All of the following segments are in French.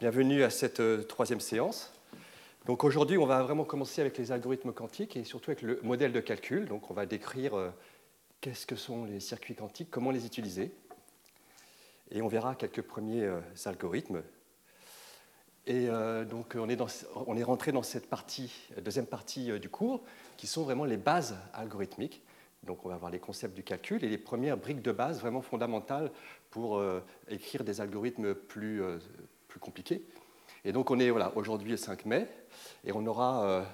Bienvenue à cette euh, troisième séance. Donc aujourd'hui, on va vraiment commencer avec les algorithmes quantiques et surtout avec le modèle de calcul. Donc on va décrire euh, qu'est-ce que sont les circuits quantiques, comment les utiliser. Et on verra quelques premiers euh, algorithmes. Et donc on est, rentré dans cette partie, deuxième partie du cours, qui sont vraiment les bases algorithmiques. Donc on va voir les concepts du calcul et les premières briques de base vraiment fondamentales pour écrire des algorithmes plus, plus compliqué. Et donc on est voilà, aujourd'hui le 5 mai et on aura euh,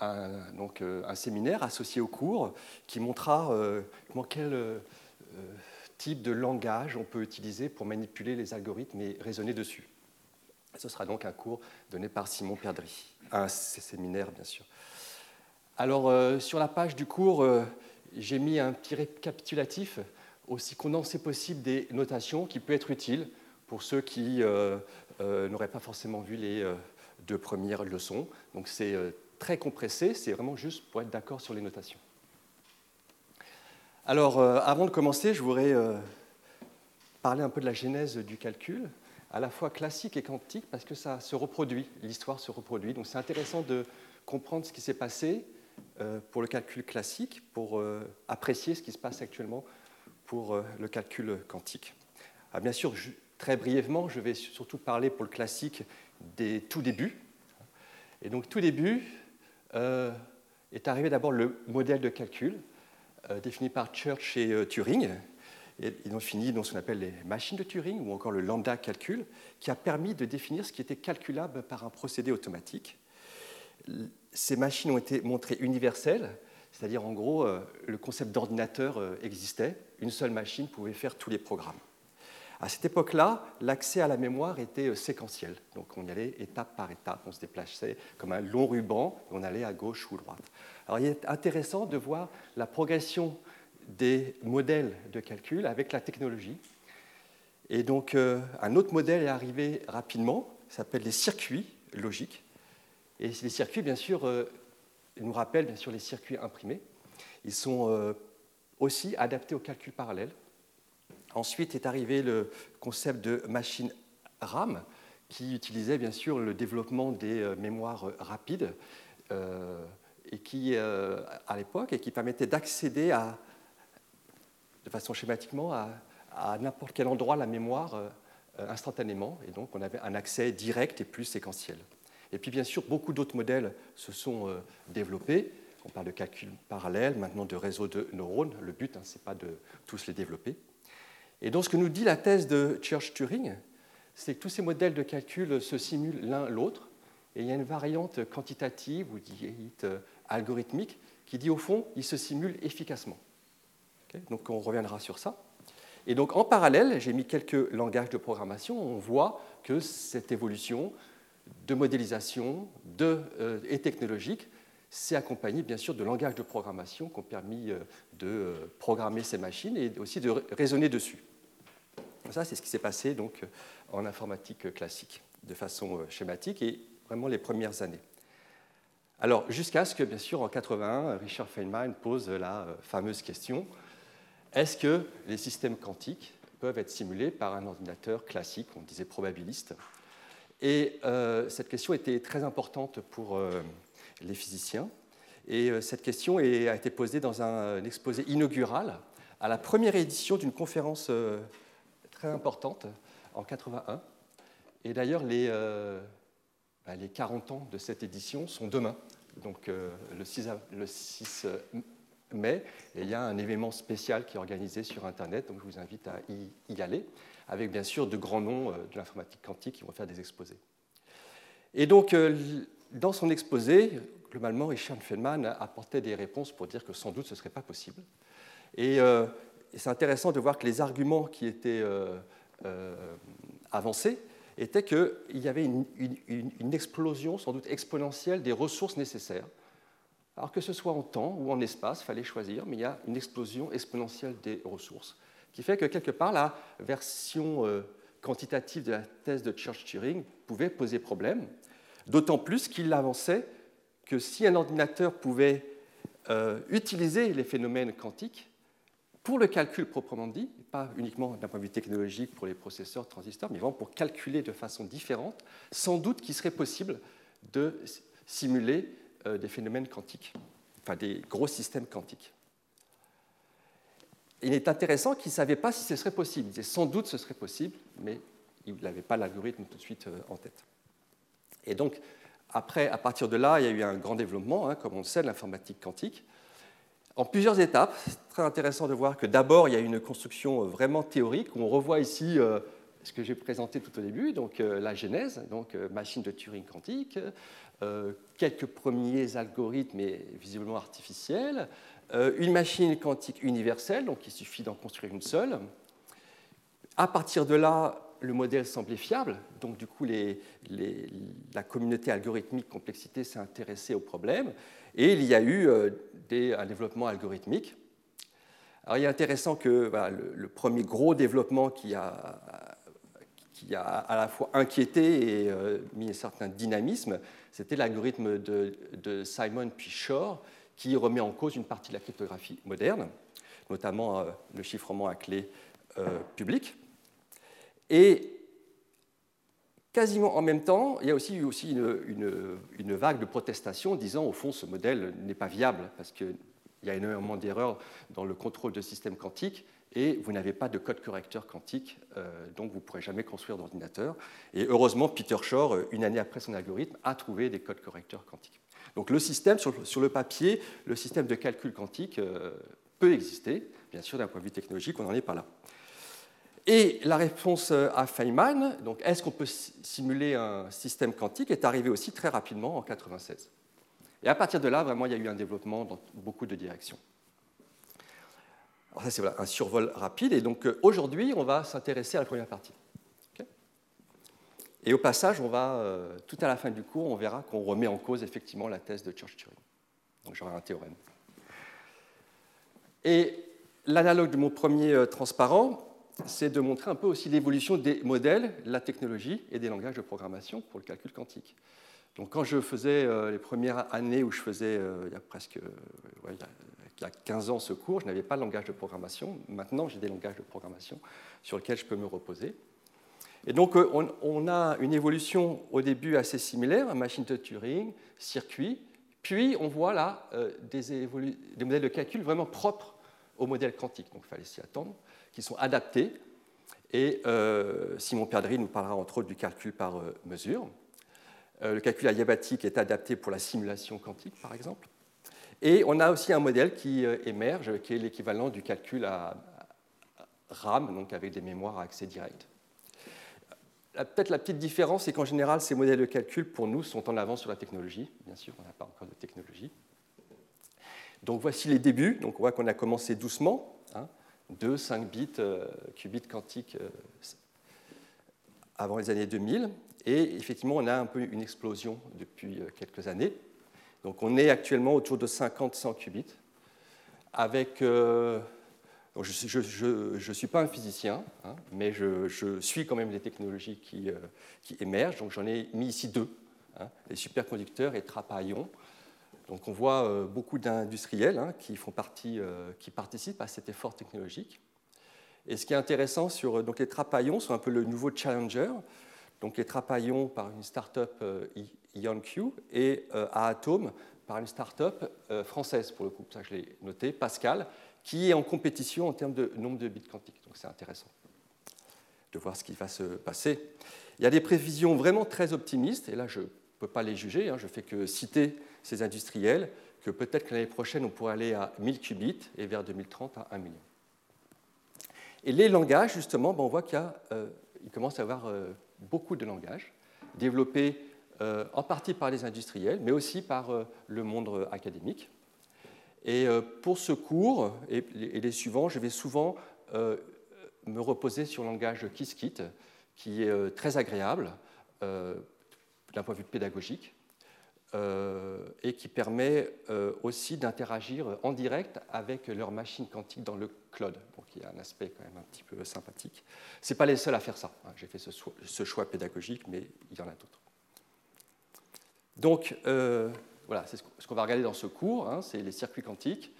un, donc, euh, un séminaire associé au cours qui montrera euh, quel type de langage on peut utiliser pour manipuler les algorithmes et raisonner dessus. Ce sera donc un cours donné par Simon Perdry, un séminaire bien sûr. Alors sur la page du cours, j'ai mis un petit récapitulatif aussi condensé possible des notations qui peut être utile pour ceux qui n'auraient pas forcément vu les euh, deux premières leçons. Donc c'est euh, très compressé, c'est vraiment juste pour être d'accord sur les notations. Alors, avant de commencer, je voudrais parler un peu de la genèse du calcul, à la fois classique et quantique, parce que ça se reproduit, l'histoire se reproduit. Donc c'est intéressant de comprendre ce qui s'est passé pour le calcul classique, pour apprécier ce qui se passe actuellement pour le calcul quantique. Ah, bien sûr, Très brièvement, je vais surtout parler pour le classique des tout débuts. Et donc, tout début euh, est arrivé d'abord le modèle de calcul euh, défini par Church et euh, Turing. Et ils ont fini dans ce qu'on appelle les machines de Turing ou encore le lambda calcul, qui a permis de définir ce qui était calculable par un procédé automatique. Ces machines ont été montrées universelles, c'est-à-dire en gros, le concept d'ordinateur existait, une seule machine pouvait faire tous les programmes. À cette époque-là, l'accès à la mémoire était euh, séquentiel. Donc on y allait étape par étape, on se déplaçait comme un long ruban, et on allait à gauche ou à droite. Alors il est intéressant de voir la progression des modèles de calcul avec la technologie. Et donc euh, un autre modèle est arrivé rapidement, s'appelle les circuits logiques. Et les circuits, bien sûr, euh, nous rappellent bien sûr les circuits imprimés. Ils sont aussi adaptés au calcul parallèle. Ensuite est arrivé le concept de machine RAM, qui utilisait bien sûr le développement des euh, mémoires rapides, euh, et qui, euh, à l'époque, et qui permettait d'accéder de façon schématiquement à, n'importe quel endroit la mémoire instantanément, et donc on avait un accès direct et plus séquentiel. Et puis bien sûr, beaucoup d'autres modèles se sont développés. On parle de calcul parallèle, maintenant de réseaux de neurones. Le but, hein, ce n'est pas de tous les développer. Et donc ce que nous dit la thèse de Church-Turing, c'est que tous ces modèles de calcul se simulent l'un l'autre, et il y a une variante quantitative ou dite euh, algorithmique qui dit au fond, ils se simulent efficacement. donc on reviendra sur ça. Et donc en parallèle, j'ai mis quelques langages de programmation, on voit que cette évolution de modélisation euh, et technologique c'est accompagné bien sûr de langages de programmation qui ont permis euh, de programmer ces machines et aussi de raisonner dessus. Ça, c'est ce qui s'est passé donc, en informatique classique, de façon euh, schématique, et vraiment les premières années. Alors, jusqu'à ce que, bien sûr, en 81, Richard Feynman pose la fameuse question est-ce que les systèmes quantiques peuvent être simulés par un ordinateur classique, on disait probabiliste? Et cette question était très importante pour les physiciens. Et euh, cette question a été posée dans un exposé inaugural à la première édition d'une conférence euh, très importante en 81. Et d'ailleurs, les, euh, bah, les 40 ans de cette édition sont demain, donc le 6, le 6 mai. Et il y a un événement spécial qui est organisé sur Internet, donc je vous invite à y, aller, avec bien sûr de grands noms de l'informatique quantique qui vont faire des exposés. Et donc, dans son exposé, globalement, Richard Feynman apportait des réponses pour dire que sans doute ce ne serait pas possible. Euh, et, c'est intéressant de voir que les arguments qui étaient euh, euh, avancés étaient qu'il y avait une, explosion, sans doute exponentielle, des ressources nécessaires. Alors que ce soit en temps ou en espace, il fallait choisir, mais il y a une explosion exponentielle des ressources, qui fait que quelque part, la version quantitative de la thèse de Church-Turing pouvait poser problème, d'autant plus qu'il avançait que si un ordinateur pouvait euh, utiliser les phénomènes quantiques pour le calcul proprement dit, pas uniquement d'un point de vue technologique pour les processeurs, transistors, mais vraiment pour calculer de façon différente, sans doute qu'il serait possible de simuler euh, des phénomènes quantiques, enfin des gros systèmes quantiques. Il est intéressant qu'il ne savait pas si ce serait possible. Il disait sans doute ce serait possible, mais il n'avait pas l'algorithme tout de suite euh, en tête. Et donc, après, à partir de là, il y a eu un grand développement, hein, comme on le sait, de l'informatique quantique en plusieurs étapes. C'est très intéressant de voir que d'abord, il y a une construction euh, vraiment théorique. On revoit ici euh, ce que j'ai présenté tout au début, donc euh, la genèse, donc machine de Turing quantique, quelques premiers algorithmes, visiblement artificiels, une machine quantique universelle, donc il suffit d'en construire une seule. À partir de là, le modèle semblait fiable, donc du coup la communauté algorithmique complexité s'est intéressée au problème, et il y a eu euh, un développement algorithmique. Alors il est intéressant que le, premier gros développement qui a, qui a à la fois inquiété et euh, mis un certain dynamisme, c'était l'algorithme de, Simon puis Shor, qui remet en cause une partie de la cryptographie moderne, notamment euh, le chiffrement à clé publique. Et quasiment en même temps, il y a aussi eu aussi une, vague de protestations disant au fond ce modèle n'est pas viable parce qu'il y a énormément d'erreurs dans le contrôle de systèmes quantiques et vous n'avez pas de code correcteur quantique, euh, donc vous ne pourrez jamais construire d'ordinateur. Et heureusement, Peter Shor, euh, une année après son algorithme, a trouvé des codes correcteurs quantiques. Donc le système, sur, le papier, le système de calcul quantique euh, peut exister. Bien sûr, d'un point de vue technologique, on n'en est pas là. Et la réponse à Feynman, donc est-ce qu'on peut simuler un système quantique, est arrivée aussi très rapidement en 1996. Et à partir de là, vraiment, il y a eu un développement dans beaucoup de directions. Alors ça, c'est un survol rapide. Et donc euh, aujourd'hui, on va s'intéresser à la première partie. et au passage, on va, euh, tout à la fin du cours, on verra qu'on remet en cause effectivement la thèse de Church-Turing. Donc j'aurai un théorème. Et l'analogue de mon premier euh, transparent, c'est de montrer un peu aussi l'évolution des modèles, la technologie et des langages de programmation pour le calcul quantique. Donc quand je faisais euh, les premières années où je faisais, euh, il y a presque euh, il y a 15 ans ce cours, je n'avais pas de langage de programmation. Maintenant, j'ai des langages de programmation sur lesquels je peux me reposer. Et donc, on, a une évolution au début assez similaire, machine de Turing, circuit, puis on voit là des, des modèles de calcul vraiment propres au modèle quantique. Donc, il fallait s'y attendre qui sont adaptés. Et euh, Simon Perdry nous parlera entre autres du calcul par euh, mesure. Euh, le calcul adiabatique est adapté pour la simulation quantique, par exemple. Et on a aussi un modèle qui émerge, qui est l'équivalent du calcul à RAM, donc avec des mémoires à accès direct. Peut-être la petite différence, c'est qu'en général, ces modèles de calcul, pour nous, sont en avance sur la technologie. Bien sûr, on n'a pas encore de technologie. Donc voici les débuts. Donc on voit qu'on a commencé doucement. Hein. 2, 5 bits, euh, qubits quantiques euh, avant les années 2000. Et effectivement, on a un peu une explosion depuis euh, quelques années. Donc on est actuellement autour de 50-100 qubits. Avec, je ne suis pas un physicien, hein, mais je, suis quand même des technologies qui, qui émergent. Donc j'en ai mis ici deux, hein, les superconducteurs et trappes à ions. Donc on voit euh, beaucoup d'industriels hein, qui, font partie, euh, qui participent à cet effort technologique. Et ce qui est intéressant sur euh, donc les trapaillons sont un peu le nouveau challenger. Donc les trapaillons par une start-up IonQ et à Atom par une start-up française pour le coup, ça je l'ai noté, Pascal, qui est en compétition en termes de nombre de bits quantiques. Donc c'est intéressant de voir ce qui va se passer. Il y a des prévisions vraiment très optimistes, et là je ne peux pas les juger, hein, je fais que citer ces industriels que peut-être que l'année prochaine, on pourrait aller à 1000 qubits et vers 2030 à 1 million. Et les langages, justement, ben, on voit qu'il euh, commence à y avoir euh, beaucoup de langages développés euh, en partie par les industriels, mais aussi par le monde académique. Et pour ce cours et les suivants, je vais souvent me reposer sur le langage Qiskit, qui est très agréable d'un point de vue pédagogique, et qui permet euh, aussi d'interagir en direct avec leur machine quantique dans le cloud. Donc il y a un aspect quand même un petit peu sympathique. Ce n'est pas les seuls à faire ça. Hein. J'ai fait ce choix, pédagogique, mais il y en a d'autres. Donc euh, voilà, c'est ce qu'on va regarder dans ce cours, hein, c'est les circuits quantiques.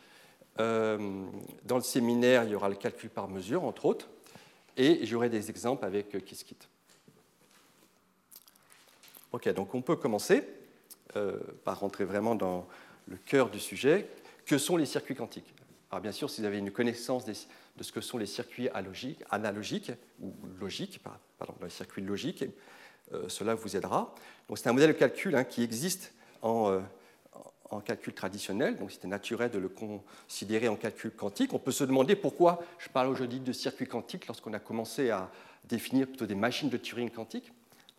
Euh, dans le séminaire, il y aura le calcul par mesure, entre autres, et j'aurai des exemples avec euh, Qiskit. Ok, donc on peut commencer euh, par rentrer vraiment dans le cœur du sujet. Que sont les circuits quantiques? Alors bien sûr, si vous avez une connaissance de ce que sont les circuits analogiques ou logiques, pardon, les circuits logiques, cela vous aidera. Donc c'est un modèle de calcul hein, qui existe en, en calcul traditionnel, donc c'était naturel de le considérer en calcul quantique. On peut se demander pourquoi je parle aujourd'hui de circuits quantiques lorsqu'on a commencé à définir plutôt des machines de Turing quantiques.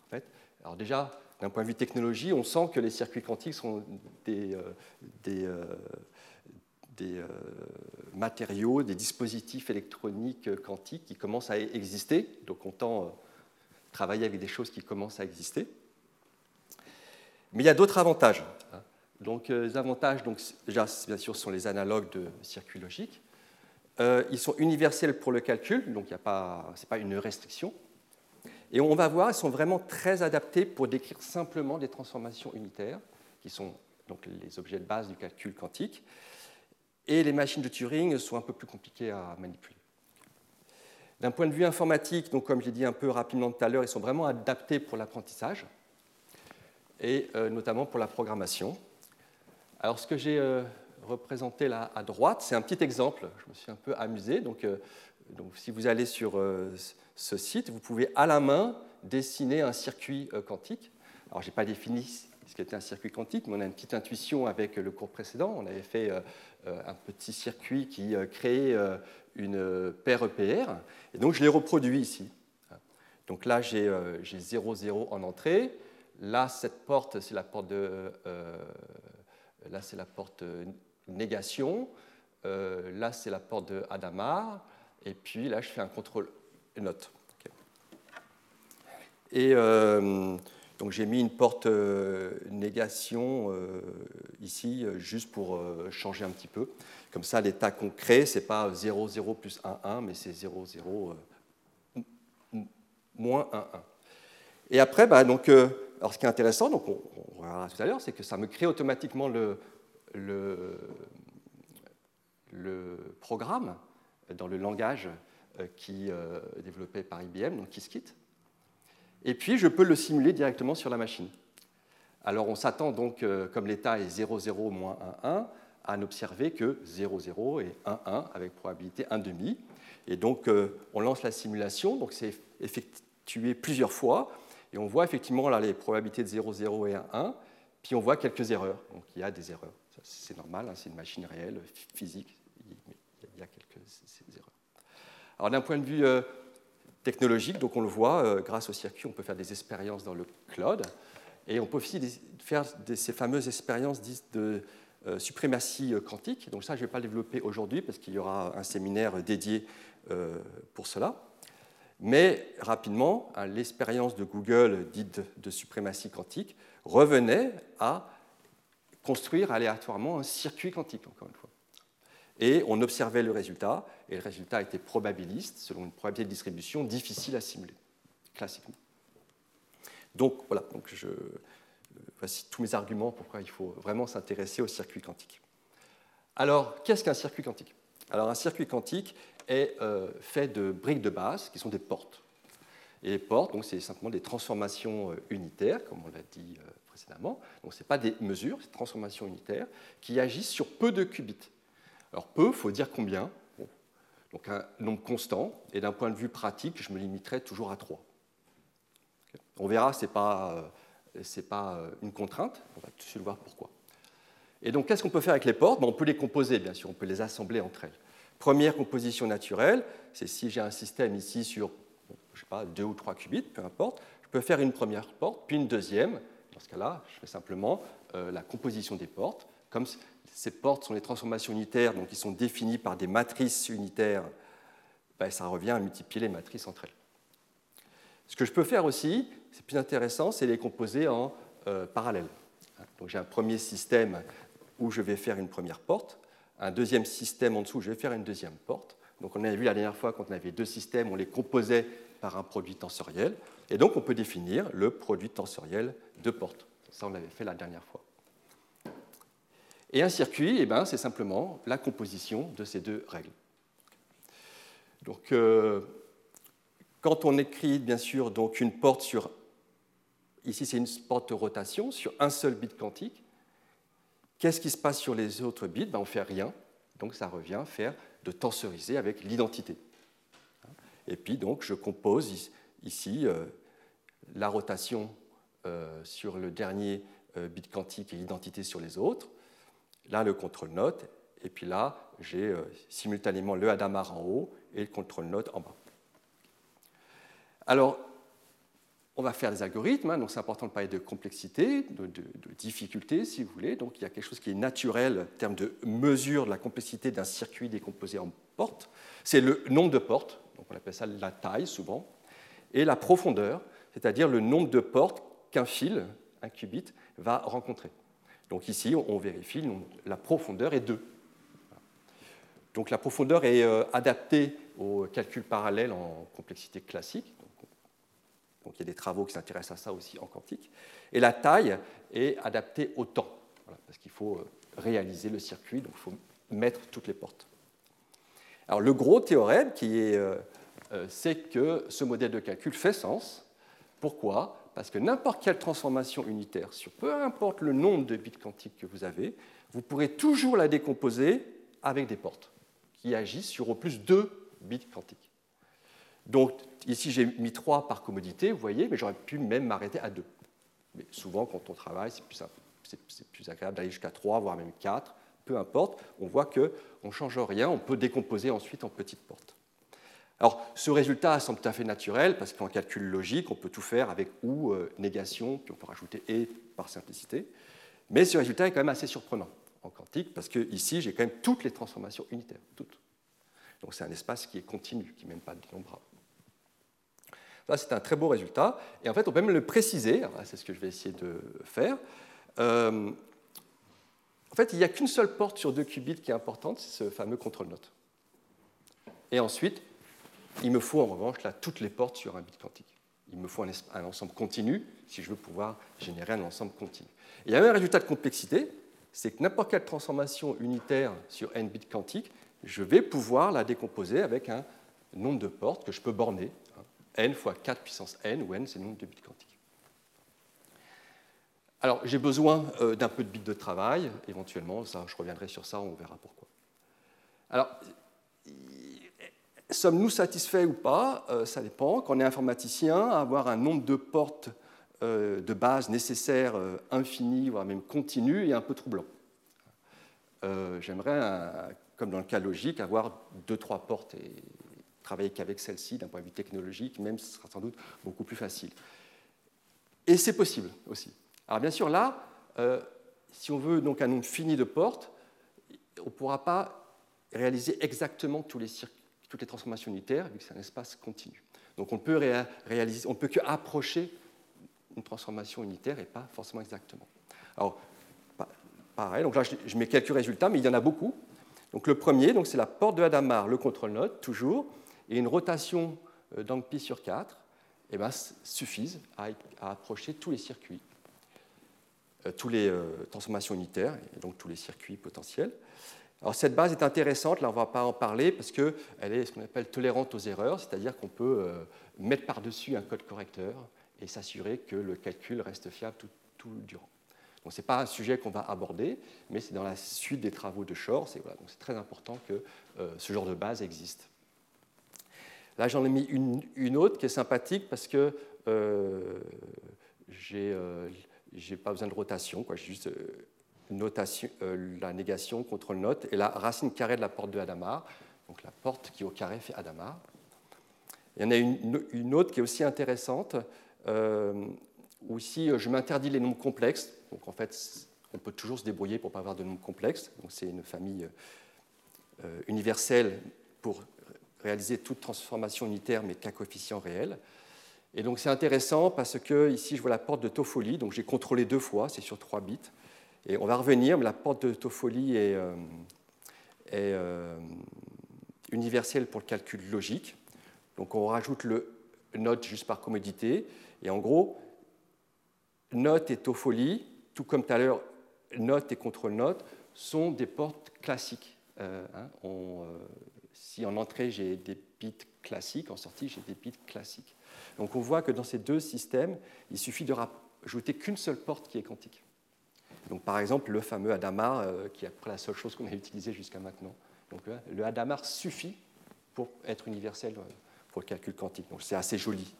En fait. Alors déjà, d'un point de vue technologie, on sent que les circuits quantiques sont des, euh, euh, euh, matériaux, des dispositifs électroniques quantiques qui commencent à exister. Donc on tend travailler avec des choses qui commencent à exister. Mais il y a d'autres avantages. Hein. Donc, les avantages, déjà, bien sûr, sont les analogues de circuits logiques. Ils sont universels pour le calcul, donc ce n'est pas une restriction. Et on va voir, ils sont vraiment très adaptés pour décrire simplement des transformations unitaires, qui sont donc les objets de base du calcul quantique. Et les machines de Turing sont un peu plus compliquées à manipuler. D'un point de vue informatique, donc comme j'ai dit un peu rapidement tout à l'heure, ils sont vraiment adaptés pour l'apprentissage et euh, notamment pour la programmation. Alors, ce que j'ai euh, représenté là à droite, c'est un petit exemple. Je me suis un peu amusé. Donc, euh, donc si vous allez sur euh, ce site, vous pouvez à la main dessiner un circuit quantique. Alors, je n'ai pas défini ce qu'était un circuit quantique, mais on a une petite intuition avec le cours précédent. On avait fait un petit circuit qui créait une paire EPR. Et donc, je l'ai reproduit ici. Donc là, j'ai 0,0 en entrée. Là, cette porte, c'est la porte de Là, c'est la porte négation. Euh, là, c'est la porte de Hadamard. Et puis là, je fais un contrôle note. Et euh, donc, j'ai mis une porte euh, négation ici, juste pour changer un petit peu. Comme ça, l'état qu'on crée, ce n'est pas 0, 0 plus 1, 1, mais c'est 0, 0 moins 1, 1. Et après, bah, donc, alors, ce qui est intéressant, donc on, verra tout à l'heure, c'est que ça me crée automatiquement le, programme dans le langage euh, qui euh, développé par IBM, donc Qiskit. Et puis, je peux le simuler directement sur la machine. Alors, on s'attend donc, euh, comme l'état est 0, 0, moins 1, 1, à n'observer que 0, 0 et 1, 1 avec probabilité 1 demi. Et donc, on lance la simulation, donc c'est effectué plusieurs fois. Et on voit effectivement là, les probabilités de 0, 0 et 1, 1, puis on voit quelques erreurs. Donc il y a des erreurs. C'est normal, hein, c'est une machine réelle, physique, il y a quelques erreurs. Alors d'un point de vue euh, technologique, donc on le voit, euh, grâce au circuit, on peut faire des expériences dans le cloud, et on peut aussi faire ces fameuses expériences de euh, suprématie quantique. Donc ça, je ne vais pas le développer aujourd'hui, parce qu'il y aura un séminaire dédié pour cela. Mais rapidement, l'expérience de Google dite de suprématie quantique revenait à construire aléatoirement un circuit quantique, encore une fois. Et on observait le résultat, et le résultat était probabiliste, selon une probabilité de distribution difficile à simuler, classiquement. Donc voilà, donc je, voici tous mes arguments pourquoi il faut vraiment s'intéresser au circuit quantique. Alors, qu'est-ce qu'un circuit quantique? Alors, un circuit quantique, est euh, fait de briques de base qui sont des portes. Et les portes, donc, c'est simplement des transformations euh, unitaires, comme on l'a dit euh, précédemment. Donc, ce n'est pas des mesures, c'est des transformations unitaires qui agissent sur peu de qubits. Alors, peu, faut dire combien. Donc, un nombre constant. Et d'un point de vue pratique, je me limiterai toujours à 3. On verra, ce n'est pas, pas une contrainte. On va tout de suite voir pourquoi. Et donc, qu'est-ce qu'on peut faire avec les portes? Ben, On peut les composer, bien sûr, on peut les assembler entre elles. Première composition naturelle, c'est si j'ai un système ici sur, je sais pas, deux ou trois qubits, peu importe, je peux faire une première porte, puis une deuxième. Dans ce cas-là, je fais simplement euh, la composition des portes. Comme ces portes sont des transformations unitaires, donc ils sont définies par des matrices unitaires, ben, ça revient à multiplier les matrices entre elles. Ce que je peux faire aussi, c'est plus intéressant, c'est les composer en euh, parallèle. J'ai un premier système où je vais faire une première porte, un deuxième système en dessous, je vais faire une deuxième porte. Donc on avait vu la dernière fois quand on avait deux systèmes, on les composait par un produit tensoriel. Et donc on peut définir le produit tensoriel de portes. Ça, on l'avait fait la dernière fois. Et un circuit, eh ben, c'est simplement la composition de ces deux règles. Donc, euh, quand on écrit, bien sûr, donc une porte sur, ici c'est une porte de rotation, sur un seul bit quantique, qu'est-ce qui se passe sur les autres bits? Ben, On ne fait rien, donc ça revient faire de tensoriser avec l'identité. Et puis, donc, je compose ici euh, la rotation euh, sur le dernier bit quantique et l'identité sur les autres. Là, le contrôle note. Et puis là, j'ai simultanément le Hadamard en haut et le contrôle note en bas. Alors, on va faire des algorithmes, hein, donc c'est important de parler de complexité, de, difficulté, si vous voulez. Donc il y a quelque chose qui est naturel en termes de mesure de la complexité d'un circuit décomposé en portes. C'est le nombre de portes, donc on appelle ça la taille souvent, et la profondeur, c'est-à-dire le nombre de portes qu'un fil, un qubit, va rencontrer. Donc ici, on vérifie, la profondeur est 2. Donc la profondeur est euh, adaptée au calcul parallèle en complexité classique. Donc, il y a des travaux qui s'intéressent à ça aussi en quantique. Et la taille est adaptée au temps, parce qu'il faut euh, réaliser le circuit, donc il faut mettre toutes les portes. Alors le gros théorème, qui est, euh, c'est que ce modèle de calcul fait sens. Pourquoi? Parce que n'importe quelle transformation unitaire, sur peu importe le nombre de bits quantiques que vous avez, vous pourrez toujours la décomposer avec des portes qui agissent sur au plus 2 bits quantiques. Donc ici j'ai mis 3 par commodité, vous voyez, mais j'aurais pu même m'arrêter à 2. Mais souvent quand on travaille, c'est plus, agréable d'aller jusqu'à 3, voire même 4, peu importe, on voit qu'on ne change rien, on peut décomposer ensuite en petites portes. Alors, ce résultat semble tout à fait naturel, parce qu'en calcul logique, on peut tout faire avec ou euh, négation, puis on peut rajouter et par simplicité. Mais ce résultat est quand même assez surprenant en quantique, parce que ici, j'ai quand même toutes les transformations unitaires, toutes. Donc c'est un espace qui est continu, qui n'est même pas dénombrable. Ça, c'est un très beau résultat. Et en fait, on peut même le préciser, c'est ce que je vais essayer de faire. Euh, en fait, il n'y a qu'une seule porte sur deux qubits qui est importante, c'est ce fameux contrôle note. Et ensuite, il me faut en revanche là, toutes les portes sur un bit quantique. Il me faut un, ensemble continu si je veux pouvoir générer un ensemble continu. Et il y a un résultat de complexité, c'est que n'importe quelle transformation unitaire sur n bits quantiques, je vais pouvoir la décomposer avec un nombre de portes que je peux borner. Hein. n fois 4 puissance n, où n c'est le nombre de bits quantiques. Alors j'ai besoin euh, d'un peu de bits de travail, éventuellement, ça, je reviendrai sur ça, on verra pourquoi. Alors, sommes-nous satisfaits ou pas? Euh, Ça dépend. Quand on est informaticien, avoir un nombre de portes euh, de base nécessaire, euh, infini, voire même continu, est un peu troublant. J'aimerais, comme dans le cas logique, avoir deux, trois portes et travailler qu'avec celle-ci d'un point de vue technologique, même ce sera sans doute beaucoup plus facile. Et c'est possible aussi. Alors bien sûr, là, si on veut donc un nombre fini de portes, on ne pourra pas réaliser exactement tous les toutes les transformations unitaires, vu que c'est un espace continu. Donc on peut réaliser, on peut que approcher une transformation unitaire et pas forcément exactement. Alors, pareil, donc là je mets quelques résultats, mais il y en a beaucoup. Donc le premier, c'est la porte de Hadamard, le contrôle note, toujours, et une rotation euh, dans pi sur 4 eh ben, suffisent à, approcher tous les circuits, euh, tous les euh, transformations unitaires, et donc tous les circuits potentiels. Alors cette base est intéressante, là on ne va pas en parler parce qu'elle est ce qu'on appelle tolérante aux erreurs, c'est-à-dire qu'on peut mettre par-dessus un code correcteur et s'assurer que le calcul reste fiable tout, tout durant. Donc ce n'est pas un sujet qu'on va aborder, mais c'est dans la suite des travaux de Shor. C'est voilà, très important que euh, ce genre de base existe. Là, j'en ai mis une, autre qui est sympathique parce que euh, j'ai euh, pas besoin de rotation, j'ai juste euh, euh, la négation, contrôle note, et la racine carrée de la porte de Hadamard. Donc la porte qui au carré fait Hadamard. Il y en a une, autre qui est aussi intéressante, euh, où ici, je m'interdis les nombres complexes. Donc en fait, on peut toujours se débrouiller pour ne pas avoir de nombres complexes. Donc c'est une famille euh, universelle pour réaliser toute transformation unitaire, mais qu'à coefficient réel. Et donc c'est intéressant parce que ici, je vois la porte de Toffoli. Donc j'ai contrôlé deux fois, c'est sur 3 bits. Et on va revenir, mais la porte de Toffoli est, euh, est universelle pour le calcul logique. Donc on rajoute le note juste par commodité. Et en gros, note et tofolie, tout comme tout à l'heure, note et contrôle note sont des portes classiques. Hein. si en entrée j'ai des bits classiques, en sortie j'ai des bits classiques. Donc on voit que dans ces deux systèmes, il suffit de rajouter qu'une seule porte qui est quantique. Donc par exemple le fameux Hadamard, qui est la seule chose qu'on a utilisée jusqu'à maintenant. Donc le Hadamard suffit pour être universel pour le calcul quantique. Donc c'est assez joli.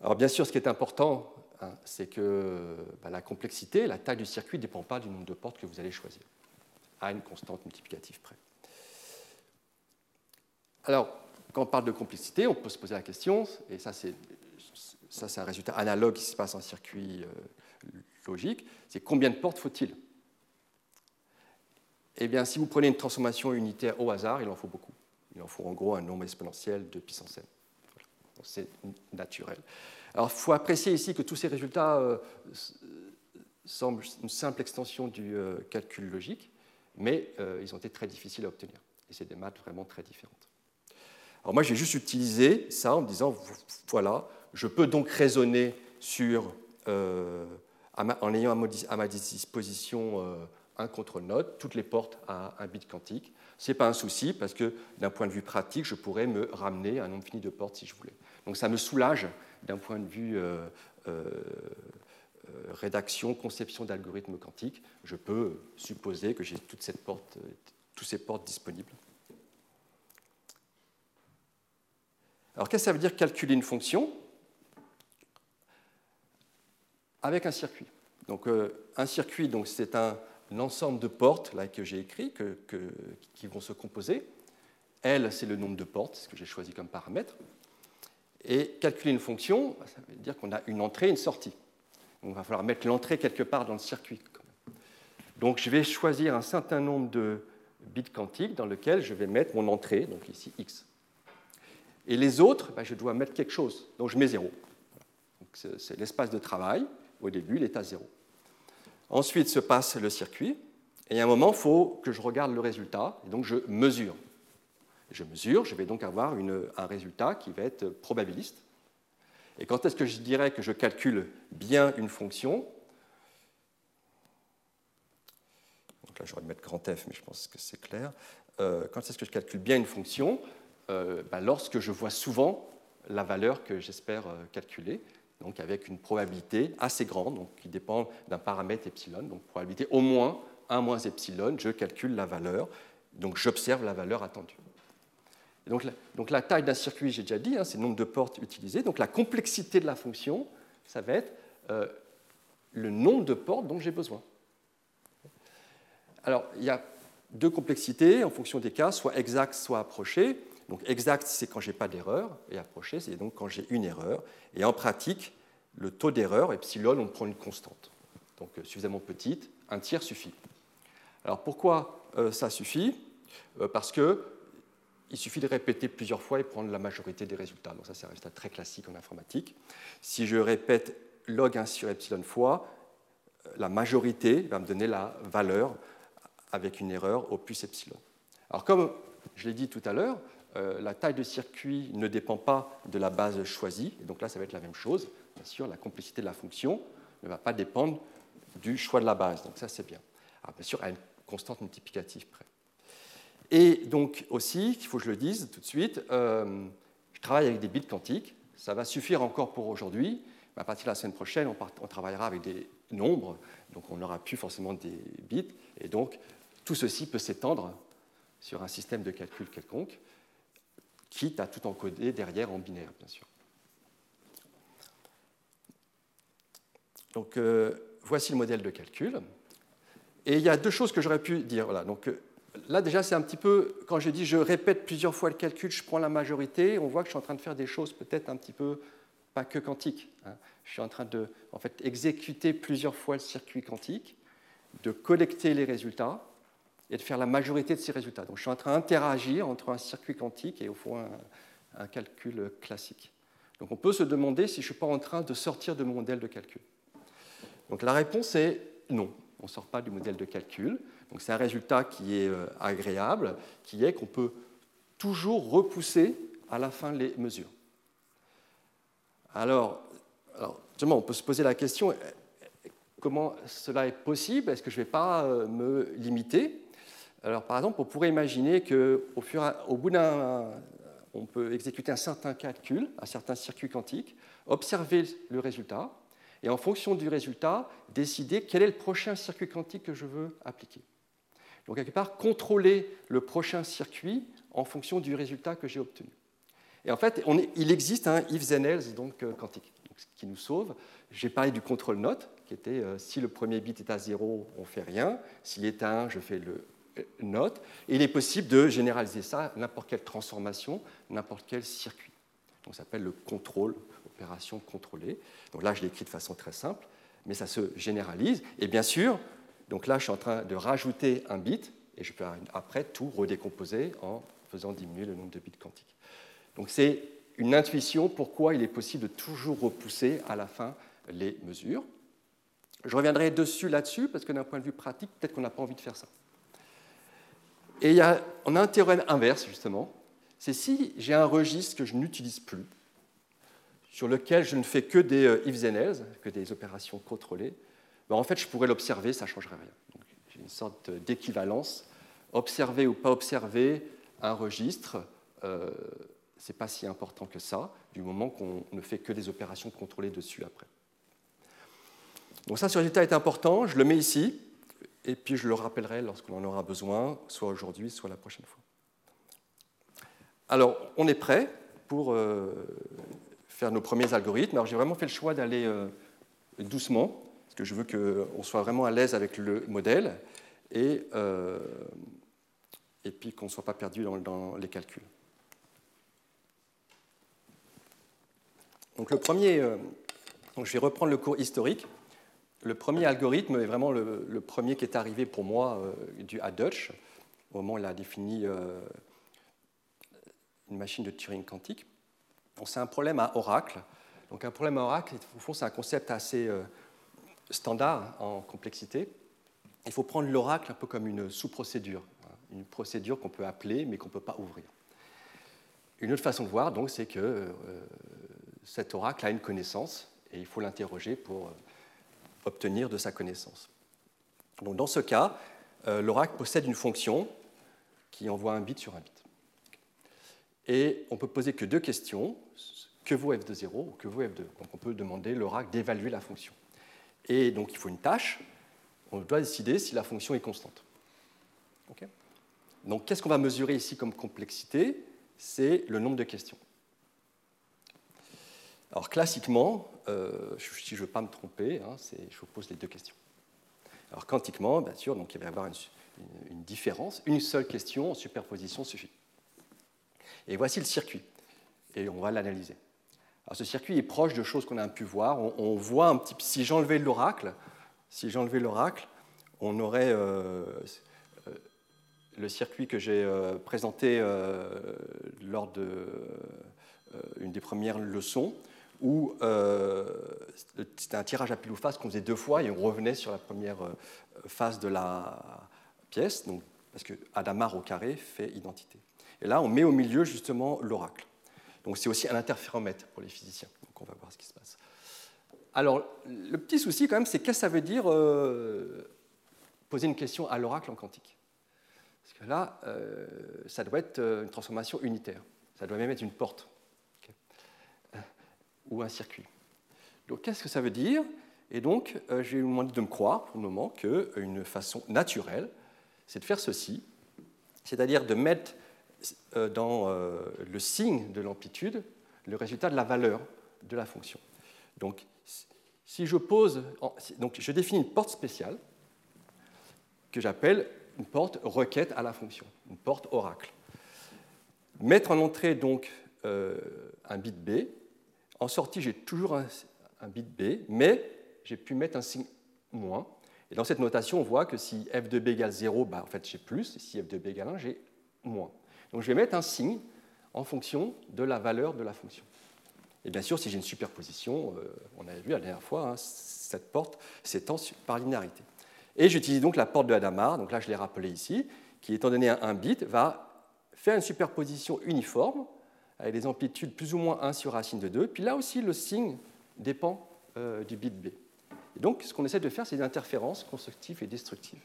Alors bien sûr, ce qui est important, hein, c'est que bah, la complexité, la taille du circuit ne dépend pas du nombre de portes que vous allez choisir, à une constante multiplicative près. Alors, quand on parle de complexité, on peut se poser la question, et ça c'est, un résultat analogue qui se passe en circuit euh, logique, c'est combien de portes faut-il Eh bien, si vous prenez une transformation unitaire au hasard, il en faut beaucoup. Il en faut en gros un nombre exponentiel de puissance n. C'est naturel. Alors, il faut apprécier ici que tous ces résultats euh, semblent une simple extension du euh, calcul logique, mais euh, ils ont été très difficiles à obtenir. Et c'est des maths vraiment très différentes. Alors moi, j'ai juste utilisé ça en me disant, voilà, je peux donc raisonner sur, en ayant à ma disposition un contrôle node, toutes les portes à un bit quantique. Ce n'est pas un souci parce que d'un point de vue pratique, je pourrais me ramener un nombre fini de portes si je voulais. Donc ça me soulage d'un point de vue euh, euh, euh, rédaction, conception d'algorithmes quantiques. Je peux supposer que j'ai toutes ces portes disponibles. Alors qu'est-ce que ça veut dire calculer une fonction? Avec un circuit Donc un circuit, donc c'est un l'ensemble de portes là, que j'ai écrit qui vont se composer. L, c'est le nombre de portes, ce que j'ai choisi comme paramètre. Et calculer une fonction, ça veut dire qu'on a une entrée et une sortie. Donc, il va falloir mettre l'entrée quelque part dans le circuit. Donc je vais choisir un certain nombre de bits quantiques dans lequel je vais mettre mon entrée, donc ici x. Et les autres, ben, je dois mettre quelque chose, donc je mets 0. C'est l'espace de travail, au début il est 0. Ensuite se passe le circuit, et à un moment, il faut que je regarde le résultat, et donc je mesure. Je mesure, je vais donc avoir un résultat qui va être probabiliste. Et quand est-ce que je dirais que je calcule bien une fonction? Donc là, j'aurais dû mettre grand F, mais je pense que c'est clair. Euh, quand est-ce que je calcule bien une fonction? Euh, ben, Lorsque je vois souvent la valeur que j'espère euh, calculer donc avec une probabilité assez grande, donc qui dépend d'un paramètre epsilon, donc probabilité au moins 1 moins epsilon, je calcule la valeur, donc j'observe la valeur attendue. donc, la, taille d'un circuit, j'ai déjà dit, hein, c'est le nombre de portes utilisées, donc la complexité de la fonction, ça va être euh, le nombre de portes dont j'ai besoin. Alors, il y a deux complexités en fonction des cas, soit exact, soit approché. Donc exact, c'est quand je n'ai pas d'erreur, et approché, c'est donc quand j'ai une erreur. Et en pratique, le taux d'erreur, epsilon, on prend une constante. Donc euh, suffisamment petite, un tiers suffit. Alors pourquoi euh, ça suffit? Euh, Parce que il suffit de répéter plusieurs fois et prendre la majorité des résultats. Donc ça, c'est un résultat très classique en informatique. Si je répète log 1 sur epsilon fois, la majorité va me donner la valeur avec une erreur au plus epsilon. Alors comme je l'ai dit tout à l'heure, euh, la taille de circuit ne dépend pas de la base choisie. Donc là, ça va être la même chose. Bien sûr, la complexité de la fonction ne va pas dépendre du choix de la base. Donc ça, c'est bien. Alors bien sûr, à une constante multiplicative près. Et donc aussi, il faut que je le dise tout de suite, euh, je travaille avec des bits quantiques. Ça va suffire encore pour aujourd'hui. À partir de la semaine prochaine, on, on travaillera avec des nombres. Donc on n'aura plus forcément des bits. Et donc tout ceci peut s'étendre sur un système de calcul quelconque quitte à tout encoder derrière en binaire, bien sûr. Donc, euh, voici le modèle de calcul. Et il y a deux choses que j'aurais pu dire. Donc, euh, là, déjà, c'est un petit peu, quand je dis je répète plusieurs fois le calcul, je prends la majorité, on voit que je suis en train de faire des choses peut-être un petit peu pas que quantiques. Hein. Je suis en train de en fait, exécuter plusieurs fois le circuit quantique, de collecter les résultats, et de faire la majorité de ces résultats. Donc je suis en train d'interagir entre un circuit quantique et au fond un, calcul classique. Donc on peut se demander si je ne suis pas en train de sortir de mon modèle de calcul. Donc la réponse est non, on ne sort pas du modèle de calcul. Donc c'est un résultat qui est euh, agréable, qui est qu'on peut toujours repousser à la fin les mesures. Alors, justement, on peut se poser la question comment cela est possible? Est-ce que je ne vais pas euh, me limiter? Alors, par exemple, on pourrait imaginer qu'au au bout d'un, on peut exécuter un certain calcul, un certain circuit quantique, observer le résultat, et en fonction du résultat, décider quel est le prochain circuit quantique que je veux appliquer. Donc, quelque part, contrôler le prochain circuit en fonction du résultat que j'ai obtenu. Et en fait, il existe un if then else donc, euh, quantique, ce qui nous sauve. J'ai parlé du contrôle note, qui était euh, si le premier bit est à 0, on ne fait rien. S'il est à 1, je fais le note. Il est possible de généraliser ça à n'importe quelle transformation, n'importe quel circuit. Donc, ça s'appelle le contrôle, opération contrôlée. Donc là, je l'écris de façon très simple, mais ça se généralise. Et bien sûr, donc là, je suis en train de rajouter un bit, et je peux après tout redécomposer en faisant diminuer le nombre de bits quantiques. Donc c'est une intuition pourquoi il est possible de toujours repousser à la fin les mesures. Je reviendrai dessus là-dessus, parce que d'un point de vue pratique, peut-être qu'on n'a pas envie de faire ça. Et il y a, on a un théorème inverse, justement. C'est si j'ai un registre que je n'utilise plus, sur lequel je ne fais que des euh, if then else, que des opérations contrôlées, ben en fait, je pourrais l'observer, ça ne changerait rien. J'ai une sorte d'équivalence. Observer ou pas observer un registre, euh, ce n'est pas si important que ça, du moment qu'on ne fait que des opérations contrôlées dessus après. Donc ça, ce résultat est important, je le mets ici, et puis je le rappellerai lorsqu'on en aura besoin, soit aujourd'hui, soit la prochaine fois. Alors, on est prêt pour euh, faire nos premiers algorithmes. Alors, j'ai vraiment fait le choix d'aller euh, doucement, parce que je veux qu'on soit vraiment à l'aise avec le modèle, et, euh, et puis qu'on ne soit pas perdu dans les calculs. Donc le premier, je vais reprendre le cours historique. Le premier algorithme est vraiment le, premier qui est arrivé pour moi euh, à Dutch, au moment où il a défini euh, une machine de Turing quantique. C'est un problème à Oracle. Donc un problème à Oracle, au fond, c'est un concept assez standard en complexité. Il faut prendre l'Oracle un peu comme une sous-procédure, hein, une procédure qu'on peut appeler mais qu'on ne peut pas ouvrir. Une autre façon de voir, donc, c'est que cet oracle a une connaissance et il faut l'interroger pour euh, obtenir de sa connaissance. Donc dans ce cas, euh, l'oracle possède une fonction qui envoie un bit sur un bit. Et on peut poser que deux questions, que vaut f de 0 ou que vaut f2. Donc on peut demander l'oracle d'évaluer la fonction. Et donc il faut une tâche, on doit décider si la fonction est constante. donc qu'est-ce qu'on va mesurer ici comme complexité? C'est le nombre de questions. Alors classiquement, euh, si je ne veux pas me tromper, hein, je vous pose les deux questions. Alors quantiquement, bien sûr, donc il va y avoir une, différence. Une seule question en superposition suffit. Et voici le circuit. Et on va l'analyser. Alors ce circuit est proche de choses qu'on a pu voir. On, voit un petit. Si j'enlevais l'oracle, si j'enlevais l'oracle, on aurait euh, euh, le circuit que j'ai présenté lors de une des premières leçons où euh, c'était un tirage à pile ou face qu'on faisait deux fois et on revenait sur la première euh, phase de la pièce, donc, parce que Adamar au carré fait identité. Et là, on met au milieu justement l'oracle. Donc c'est aussi un interféromètre pour les physiciens. Donc on va voir ce qui se passe. Alors, le petit souci quand même, c'est qu'est-ce que ça veut dire euh, poser une question à l'oracle en quantique? Parce que là, ça doit être une transformation unitaire. Ça doit même être une porte ou un circuit. Donc qu'est-ce que ça veut dire? Et donc, euh, vous demander de me croire pour le moment qu'une façon naturelle, c'est de faire ceci, c'est-à-dire de mettre euh, dans euh, le signe de l'amplitude le résultat de la valeur de la fonction. Donc, si je pose, donc je définis une porte spéciale que j'appelle une porte requête à la fonction, une porte oracle. Mettre en entrée donc un bit B en sortie, j'ai toujours un, bit B, mais j'ai pu mettre un signe moins. Et dans cette notation, on voit que si f de b égale 0, bah, en fait j'ai plus, si f de b égale 1, j'ai moins. Donc je vais mettre un signe en fonction de la valeur de la fonction. Et bien sûr, si j'ai une superposition, euh, on avait vu la dernière fois, hein, cette porte s'étend par linéarité. Et j'utilise donc la porte de Hadamard, donc là je l'ai rappelé ici, qui étant donné un bit, va faire une superposition uniforme avec des amplitudes plus ou moins 1 sur racine de 2. Puis là aussi, le signe dépend euh, du bit B. Et donc, ce qu'on essaie de faire, c'est des interférences constructives et destructives.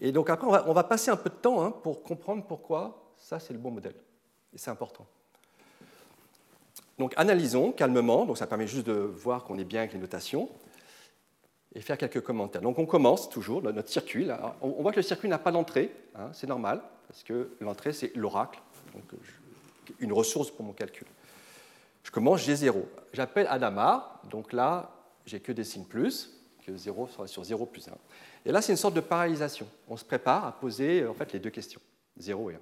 Et donc après, on va, passer un peu de temps hein, pour comprendre pourquoi ça, c'est le bon modèle. Et c'est important. Donc analysons calmement, donc ça permet juste de voir qu'on est bien avec les notations, et faire quelques commentaires. Donc on commence toujours notre circuit. on voit que le circuit n'a pas d'entrée, hein, c'est normal, parce que l'entrée c'est l'oracle, donc une ressource pour mon calcul. Je commence G0. J'appelle Adama, donc là j'ai que des signes plus, que 0 sera sur 0 plus 1. Et là c'est une sorte de parallélisation. On se prépare à poser en fait les deux questions, 0 et 1.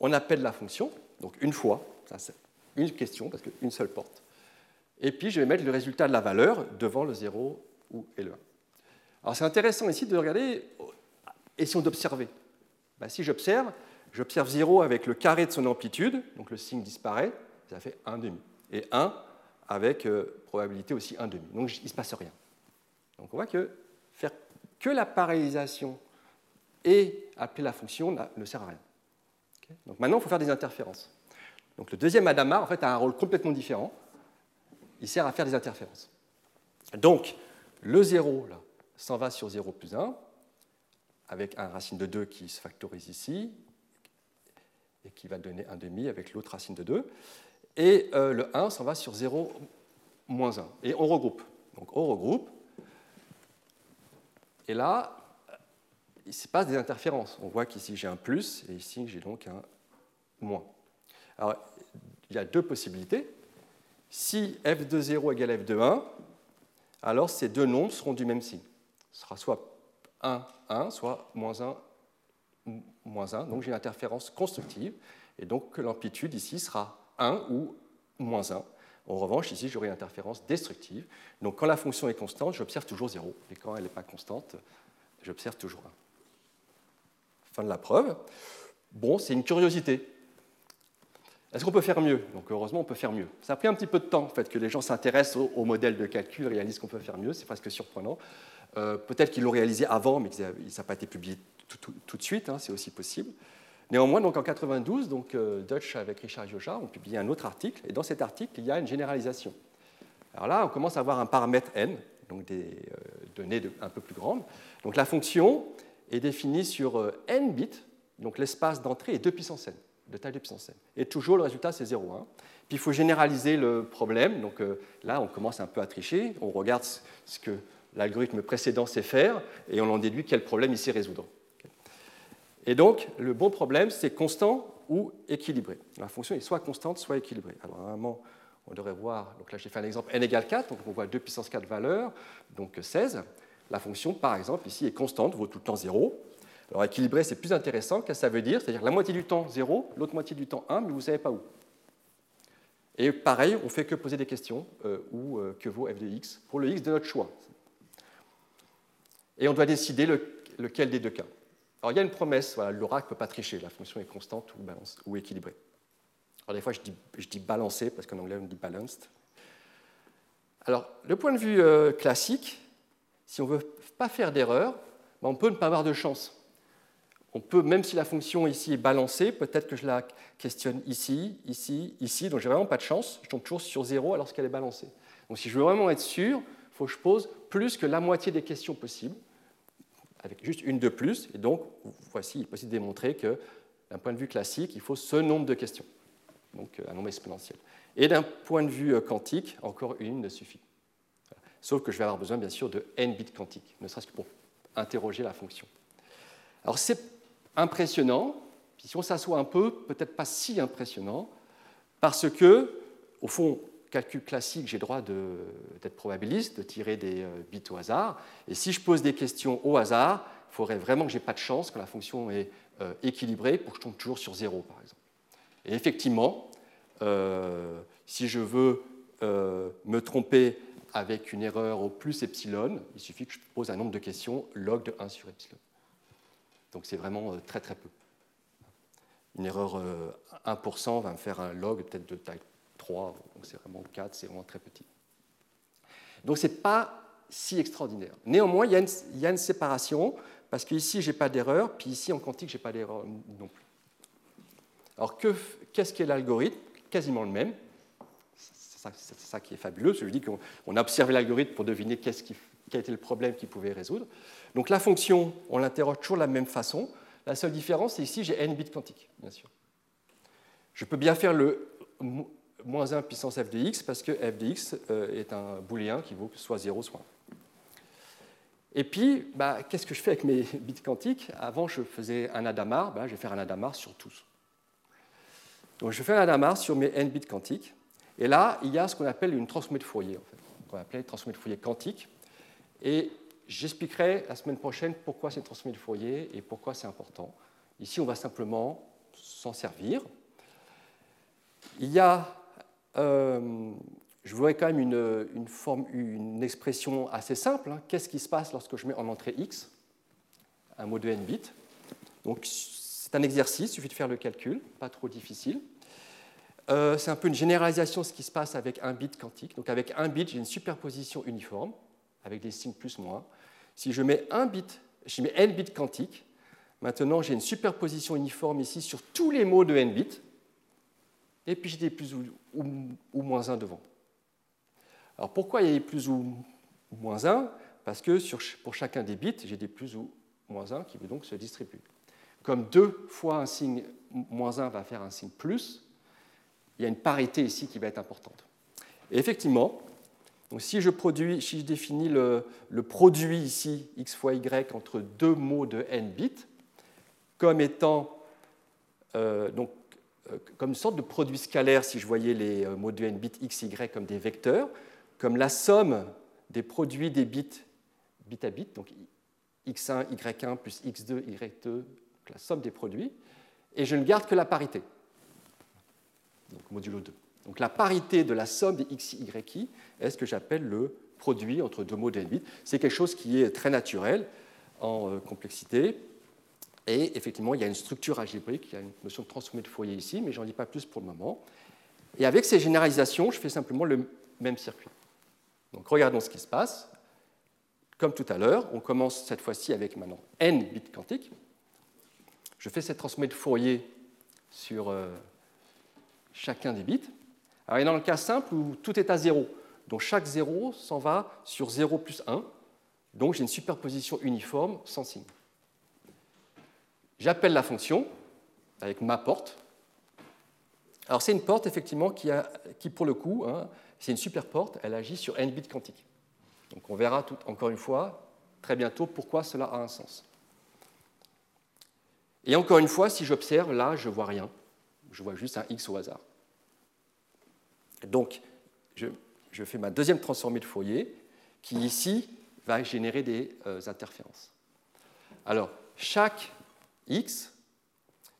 On appelle la fonction, donc une fois, ça c'est une question, parce qu'une seule porte. Et puis, je vais mettre le résultat de la valeur devant le 0 ou et le 1. Alors, c'est intéressant ici de regarder, essayons d'observer. Ben, si j'observe, j'observe 0 avec le carré de son amplitude, donc le signe disparaît, ça fait 1 demi. Et 1 avec euh, probabilité aussi 1 demi. Donc, il ne se passe rien. Donc, on voit que faire que la parallélisation et appeler la fonction ne sert à rien. Donc, maintenant, il faut faire des interférences. Donc le deuxième Adama, en fait, a un rôle complètement différent. Il sert à faire des interférences. Donc, le 0 s'en va sur 0 plus 1, avec un racine de 2 qui se factorise ici, et qui va donner 1 demi avec l'autre racine de 2. Et euh, le 1 s'en va sur 0 moins 1. Et on regroupe. Donc on regroupe. Et là, il se passe des interférences. On voit qu'ici j'ai un plus, et ici j'ai donc un moins. Alors, il y a deux possibilités. Si f de 0 égale f de 1, alors ces deux nombres seront du même signe. Ce sera soit 1, 1, soit moins 1, moins 1. Donc j'ai une interférence constructive, et donc l'amplitude ici sera 1 ou moins 1. En revanche, ici, j'aurai une interférence destructive. Donc quand la fonction est constante, j'observe toujours 0. Et quand elle n'est pas constante, j'observe toujours 1. Fin de la preuve. Bon, c'est une curiosité. Est-ce qu'on peut faire mieux? Donc heureusement, on peut faire mieux. Ça a pris un petit peu de temps en fait, que les gens s'intéressent au, modèle de calcul, réalisent qu'on peut faire mieux, c'est presque surprenant. Euh, peut-être qu'ils l'ont réalisé avant, mais ça n'a pas été publié tout, de suite, hein, c'est aussi possible. Néanmoins, donc en 92, donc, euh, Dutch avec Richard Yoja ont publié un autre article, et dans cet article, il y a une généralisation. Alors là, on commence à avoir un paramètre n, donc des euh, données un peu plus grandes. Donc la fonction est définie sur n bits, donc l'espace d'entrée est 2 puissance n de taille de puissance n. Et toujours, le résultat, c'est 0,1. Puis il faut généraliser le problème. Donc euh, là, on commence un peu à tricher. On regarde ce que l'algorithme précédent sait faire et on en déduit quel problème il sait résoudre. Et donc, le bon problème, c'est constant ou équilibré. La fonction est soit constante, soit équilibrée. Alors, normalement, on devrait voir, donc là j'ai fait un exemple n égale 4, donc on voit 2 puissance 4 valeurs, donc 16. La fonction, par exemple, ici est constante, vaut tout le temps 0. Alors équilibré, c'est plus intéressant. Qu'est-ce que ça veut dire? C'est-à-dire la moitié du temps 0, l'autre moitié du temps 1, mais vous ne savez pas où. Et pareil, on ne fait que poser des questions, euh, où euh, que vaut f de x, pour le x de notre choix. Et on doit décider lequel des deux cas. Alors il y a une promesse, l'oracle ne peut pas tricher, la fonction est constante ou, équilibrée. Alors des fois je dis, je dis balancé, parce qu'en anglais on dit balanced. Alors le point de vue euh, classique, si on ne veut pas faire d'erreur, ben, on peut ne pas avoir de chance on peut, même si la fonction ici est balancée, peut-être que je la questionne ici, ici, ici, donc j'ai vraiment pas de chance, je tombe toujours sur 0 alors qu'elle est balancée. Donc si je veux vraiment être sûr, il faut que je pose plus que la moitié des questions possibles, avec juste une de plus, et donc voici, il est possible de démontrer que d'un point de vue classique, il faut ce nombre de questions, donc euh, un nombre exponentiel. Et d'un point de vue euh, quantique, encore une ne suffit. Sauf que je vais avoir besoin, bien sûr, de n bits quantiques, ne serait-ce que pour interroger la fonction. Alors c'est impressionnant, si on s'assoit un peu, peut-être pas si impressionnant, parce que, au fond, calcul classique, j'ai le droit d'être probabiliste, de tirer des euh, bits au hasard, et si je pose des questions au hasard, il faudrait vraiment que je n'ai pas de chance quand la fonction est euh, équilibrée pour que je tombe toujours sur 0, par exemple. Et effectivement, euh, si je veux me tromper avec une erreur au plus epsilon, il suffit que je pose un nombre de questions log de 1 sur epsilon. Donc c'est vraiment très très peu. Une erreur 1% euh, va me faire un log peut-être de taille 3, donc c'est vraiment 4, c'est vraiment très petit. Donc ce n'est pas si extraordinaire. Néanmoins, il y, a une, séparation, parce qu'ici, je n'ai pas d'erreur, puis ici, en quantique, je n'ai pas d'erreur non plus. Alors, qu'est-ce qu'est l'algorithme? Quasiment le même. c'est ça qui est fabuleux. Je dis qu'on a observé l'algorithme pour deviner quel était le problème qu'il pouvait résoudre. Donc la fonction, on l'interroge toujours de la même façon. La seule différence, c'est ici, j'ai n bits quantiques, bien sûr. Je peux bien faire le moins 1 puissance f de x parce que f de x euh, est un booléen qui vaut soit 0, soit 1. Et puis, bah, qu'est-ce que je fais avec mes bits quantiques? Avant, je faisais un Adamar. Bah, je vais faire un Adamar sur tous. Donc, je fais un Adamar sur mes n bits quantiques. Et là, il y a ce qu'on appelle une transformée de Fourier, en fait, qu'on transformée de Fourier quantique. Et j'expliquerai la semaine prochaine pourquoi c'est une transformée de Fourier et pourquoi c'est important. Ici, on va simplement s'en servir. Il y a, euh, je voudrais quand même une, expression assez simple. Hein. Qu'est-ce qui se passe lorsque je mets en entrée x un mot de n bits? Donc, c'est un exercice, il suffit de faire le calcul, pas trop difficile. Euh, c'est un peu une généralisation de ce qui se passe avec un bit quantique. Donc avec un bit, j'ai une superposition uniforme avec des signes plus moins. Si je mets un bit, je mets n bits quantiques, maintenant j'ai une superposition uniforme ici sur tous les mots de n bits, et puis j'ai des plus ou, moins 1 devant. Alors pourquoi il y a des plus ou moins 1 Parce que pour chacun des bits, j'ai des plus ou moins 1 qui vont donc se distribuer. Comme deux fois un signe moins 1 va faire un signe plus, il y a une parité ici qui va être importante. Et effectivement, si, je produis, si je définis le, produit ici, x fois y, entre deux mots de n bits, comme étant euh, donc, comme une sorte de produit scalaire, si je voyais les euh, mots de n bits x, y comme des vecteurs, comme la somme des produits des bits bit à bit, donc x1, y1 plus x2, y2, la somme des produits, et je ne garde que la parité donc modulo 2. Donc la parité de la somme des x, y, i est ce que j'appelle le produit entre deux mots de n bits. C'est quelque chose qui est très naturel en euh, complexité. Et effectivement, il y a une structure algébrique, il y a une notion de transformée de Fourier ici, mais j'en dis pas plus pour le moment. Et avec ces généralisations, je fais simplement le même circuit. Donc regardons ce qui se passe. Comme tout à l'heure, on commence cette fois-ci avec maintenant n bits quantiques. Je fais cette transformée de Fourier sur euh, chacun des bits. Alors, et dans le cas simple où tout est à 0, donc chaque 0 s'en va sur 0 plus 1, donc j'ai une superposition uniforme sans signe. J'appelle la fonction avec ma porte. Alors c'est une porte effectivement qui, qui pour le coup, hein, c'est une super porte, elle agit sur n bits quantiques. Donc on verra encore une fois très bientôt pourquoi cela a un sens. Et encore une fois, si j'observe, là, je ne vois rien je vois juste un x au hasard. Donc, je, fais ma deuxième transformée de Fourier, qui ici va générer des euh, interférences. Alors, chaque x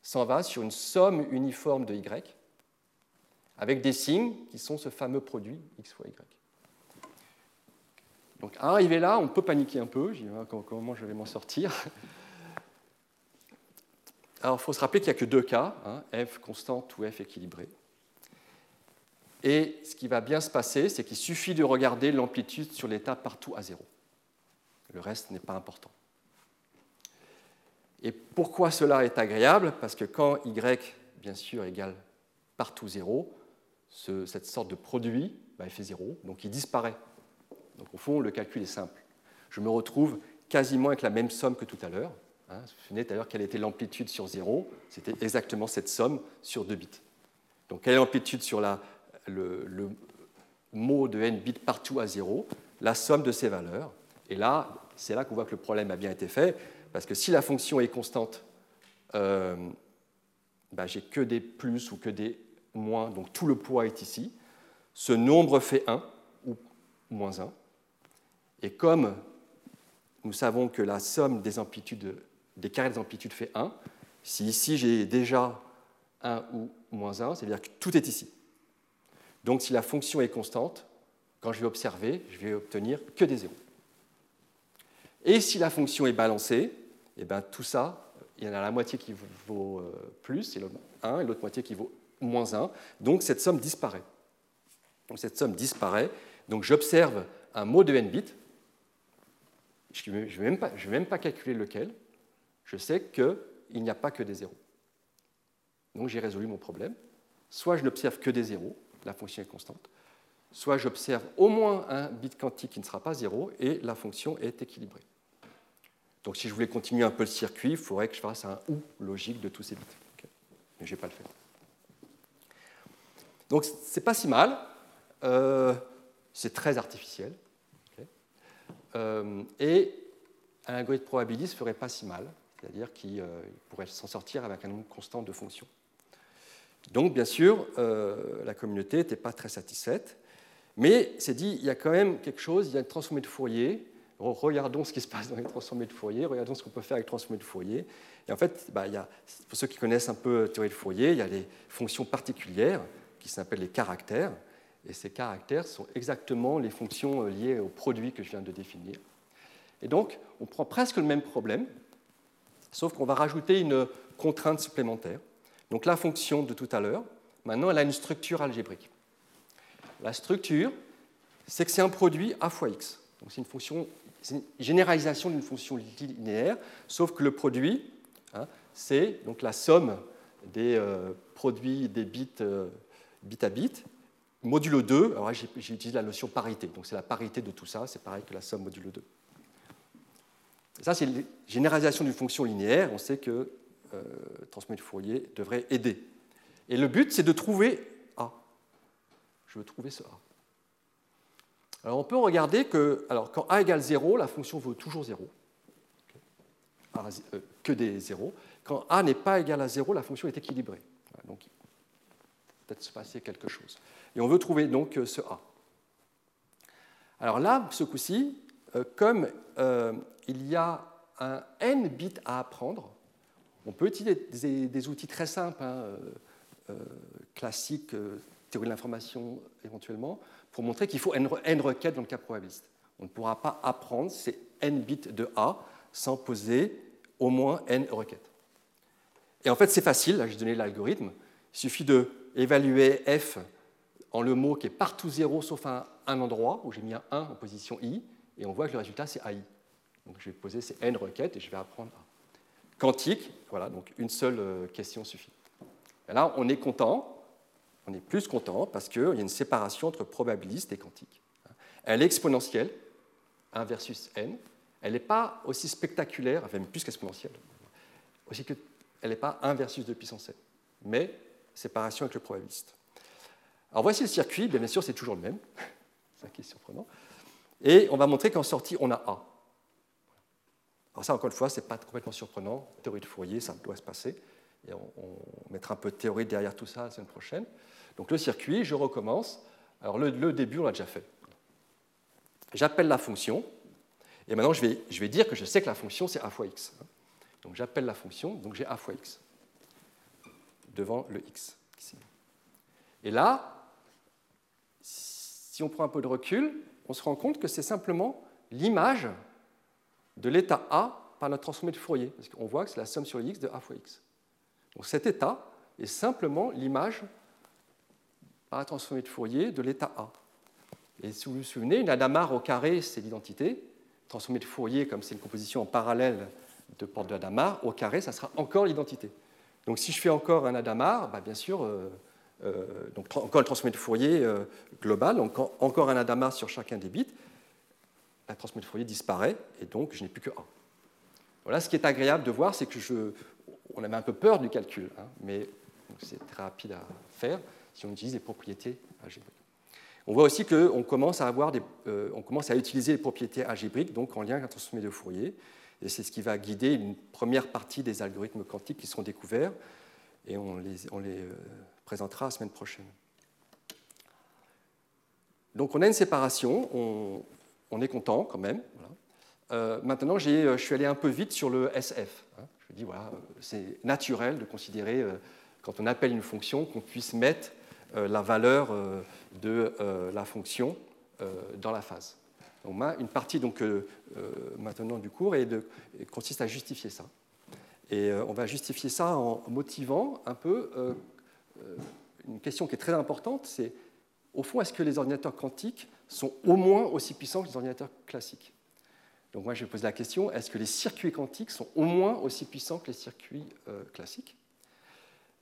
s'en va sur une somme uniforme de y, avec des signes qui sont ce fameux produit x fois y. Donc, à arriver là, on peut paniquer un peu, vois comment je vais m'en sortir? Alors, il faut se rappeler qu'il n'y a que deux cas, hein, f constante ou f équilibrée. Et ce qui va bien se passer, c'est qu'il suffit de regarder l'amplitude sur l'état partout à zéro. Le reste n'est pas important. Et pourquoi cela est agréable? Parce que quand y, bien sûr, égale partout zéro, cette sorte de produit bah, il fait zéro, donc il disparaît. Donc au fond, le calcul est simple. Je me retrouve quasiment avec la même somme que tout à l'heure, Hein, vous vous souvenez d'ailleurs quelle était l'amplitude sur 0 C'était exactement cette somme sur 2 bits. Donc quelle est l'amplitude sur le, mot de n bits partout à 0 La somme de ces valeurs. Et là, c'est là qu'on voit que le problème a bien été fait, parce que si la fonction est constante, euh, bah, j'ai que des plus ou que des moins, donc tout le poids est ici. Ce nombre fait 1 ou moins 1. Et comme nous savons que la somme des amplitudes des carrés d'amplitude fait 1. Si ici j'ai déjà 1 ou moins 1, c'est-à-dire que tout est ici. Donc si la fonction est constante, quand je vais observer, je vais obtenir que des zéros. Et si la fonction est balancée, eh bien, tout ça, il y en a la moitié qui vaut euh, plus, et 1, et l'autre moitié qui vaut moins 1. Donc cette somme disparaît. Donc cette somme disparaît. Donc j'observe un mot de n bits. Je ne vais, vais, même pas calculer lequel je sais qu'il n'y a pas que des zéros. Donc j'ai résolu mon problème. Soit je n'observe que des zéros, la fonction est constante, soit j'observe au moins un bit quantique qui ne sera pas zéro, et la fonction est équilibrée. Donc si je voulais continuer un peu le circuit, il faudrait que je fasse un OU logique de tous ces bits. Mais je ne vais pas le faire. Donc c'est pas si mal. Euh, c'est très artificiel. Euh, et un algorithme probabiliste ne ferait pas si mal, c'est-à-dire qu'il euh, pourrait s'en sortir avec un nombre constant de fonctions. Donc, bien sûr, la communauté n'était pas très satisfaite, mais c'est dit, il y a quand même quelque chose, il y a une transformée de Fourier, regardons ce qui se passe dans les transformés de Fourier, regardons ce qu'on peut faire avec les transformés de Fourier. Et en fait, bah, y a, pour ceux qui connaissent un peu la théorie de Fourier, il y a les fonctions particulières qui s'appellent les caractères. Et ces caractères sont exactement les fonctions euh, liées au produit que je viens de définir. Et donc, on prend presque le même problème, sauf qu'on va rajouter une contrainte supplémentaire. Donc la fonction de tout à l'heure, maintenant, elle a une structure algébrique. La structure, c'est que c'est un produit a fois x. Donc c'est une fonction, une généralisation d'une fonction linéaire, sauf que le produit, hein, c'est donc la somme des euh, produits des bits euh, bit à bit, modulo 2, alors j'ai utilisé la notion parité, donc c'est la parité de tout ça, c'est pareil que la somme modulo 2. Ça, c'est la généralisation d'une fonction linéaire, on sait que euh, transmettre Fourier devrait aider. Et le but, c'est de trouver A. Je veux trouver ce A. Alors on peut regarder que alors, quand A égale 0, la fonction vaut toujours 0, euh, que des 0. Quand A n'est pas égal à 0, la fonction est équilibrée. Donc peut-être se passer quelque chose. Et on veut trouver donc euh, ce A. Alors là, ce coup-ci, euh, comme il y a un n bits à apprendre, on peut utiliser des, outils très simples, hein, classiques, théorie de l'information éventuellement, pour montrer qu'il faut n, requêtes dans le cas probabiliste. On ne pourra pas apprendre ces n bits de A sans poser au moins n requêtes. Et en fait, c'est facile, là j'ai donné l'algorithme, il suffit de évaluer f en le mot qui est partout 0 sauf un, un endroit où j'ai mis un 1 en position i, et on voit que le résultat c'est AI. Donc je vais poser ces n requêtes et je vais apprendre A. Quantique, voilà, donc une seule euh, question suffit. Et là, on est content, on est plus content parce qu'il y a une séparation entre probabiliste et quantique. Elle est exponentielle, 1 versus n. Elle n'est pas aussi spectaculaire, enfin même plus qu'exponentielle, aussi que elle n'est pas 1 versus 2 puissance n. Mais séparation avec le probabiliste. Alors voici le circuit, bien, sûr c'est toujours le même, c'est ça qui est surprenant. Et on va montrer qu'en sortie on a A. Alors ça encore une fois, ce n'est pas complètement surprenant, théorie de Fourier, ça doit se passer. Et on, mettra un peu de théorie derrière tout ça la semaine prochaine. Donc le circuit, je recommence. Alors le, début, on l'a déjà fait. J'appelle la fonction, et maintenant je vais, dire que je sais que la fonction c'est a fois x. Donc j'appelle la fonction, donc j'ai a fois x devant le x. Et là, si on prend un peu de recul, on se rend compte que c'est simplement l'image de l'état A par notre transformée de Fourier, parce qu'on voit que c'est la somme sur x de A fois x. Donc cet état est simplement l'image transformée de Fourier de l'état A. Et si vous vous souvenez, une Hadamard au carré, c'est l'identité. Transformée de Fourier, comme c'est une composition en parallèle de porte de Hadamard, au carré, ça sera encore l'identité. Donc si je fais encore un Hadamard, bah, bien sûr, euh, euh, donc encore le transformé de Fourier euh, global, donc encore un Hadamard sur chacun des bits, la transformée de Fourier disparaît et donc je n'ai plus que 1. Voilà, ce qui est agréable de voir, c'est que je, on avait un peu peur du calcul, hein, mais c'est très rapide à faire si on utilise les propriétés algébriques. On voit aussi qu'on commence à on commence à utiliser les propriétés algébriques, donc en lien avec la transformée de Fourier. Et c'est ce qui va guider une première partie des algorithmes quantiques qui seront découverts. Et on les, on les euh, présentera la semaine prochaine. Donc on a une séparation, on, on est content quand même. Euh, maintenant, euh, je suis allé un peu vite sur le SF. Hein. Je dis, voilà, c'est naturel de considérer, quand on appelle une fonction, qu'on puisse mettre la valeur de la fonction dans la phase. Une partie donc, euh, euh, maintenant du cours et de, consiste à justifier ça. Et euh, on va justifier ça en motivant un peu une question qui est très importante, c'est au fond, est-ce que les ordinateurs quantiques sont au moins aussi puissants que les ordinateurs classiques? Donc moi, je vais poser la question, est-ce que les circuits quantiques sont au moins aussi puissants que les circuits classiques?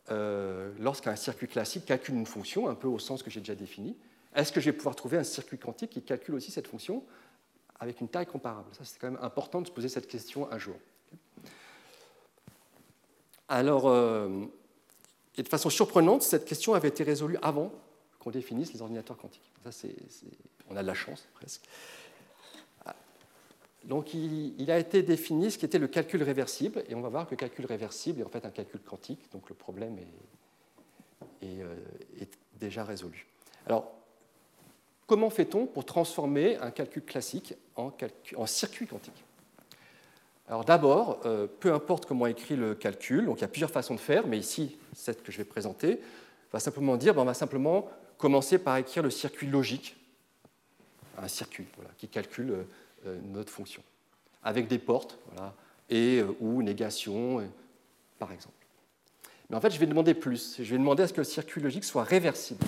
Lorsqu'un circuit classique calcule une fonction, un peu au sens que j'ai déjà défini, est-ce que je vais pouvoir trouver un circuit quantique qui calcule aussi cette fonction avec une taille comparable? Ça, c'est quand même important de se poser cette question un jour. Alors, euh, et de façon surprenante, cette question avait été résolue avant qu'on définisse les ordinateurs quantiques. Ça, c'est, on a de la chance, presque. Donc, il, a été défini ce qui était le calcul réversible, et on va voir que le calcul réversible est en fait un calcul quantique, donc le problème est, euh, déjà résolu. Alors, comment fait-on pour transformer un calcul classique en, circuit quantique? Alors d'abord, euh, peu importe comment écrit le calcul, donc il y a plusieurs façons de faire, mais ici, celle que je vais présenter, va simplement dire, ben, on va simplement commencer par écrire le circuit logique, un circuit qui calcule euh, notre fonction, avec des portes, et ou négation, par exemple. Mais en fait, je vais demander plus. Je vais demander à ce que le circuit logique soit réversible.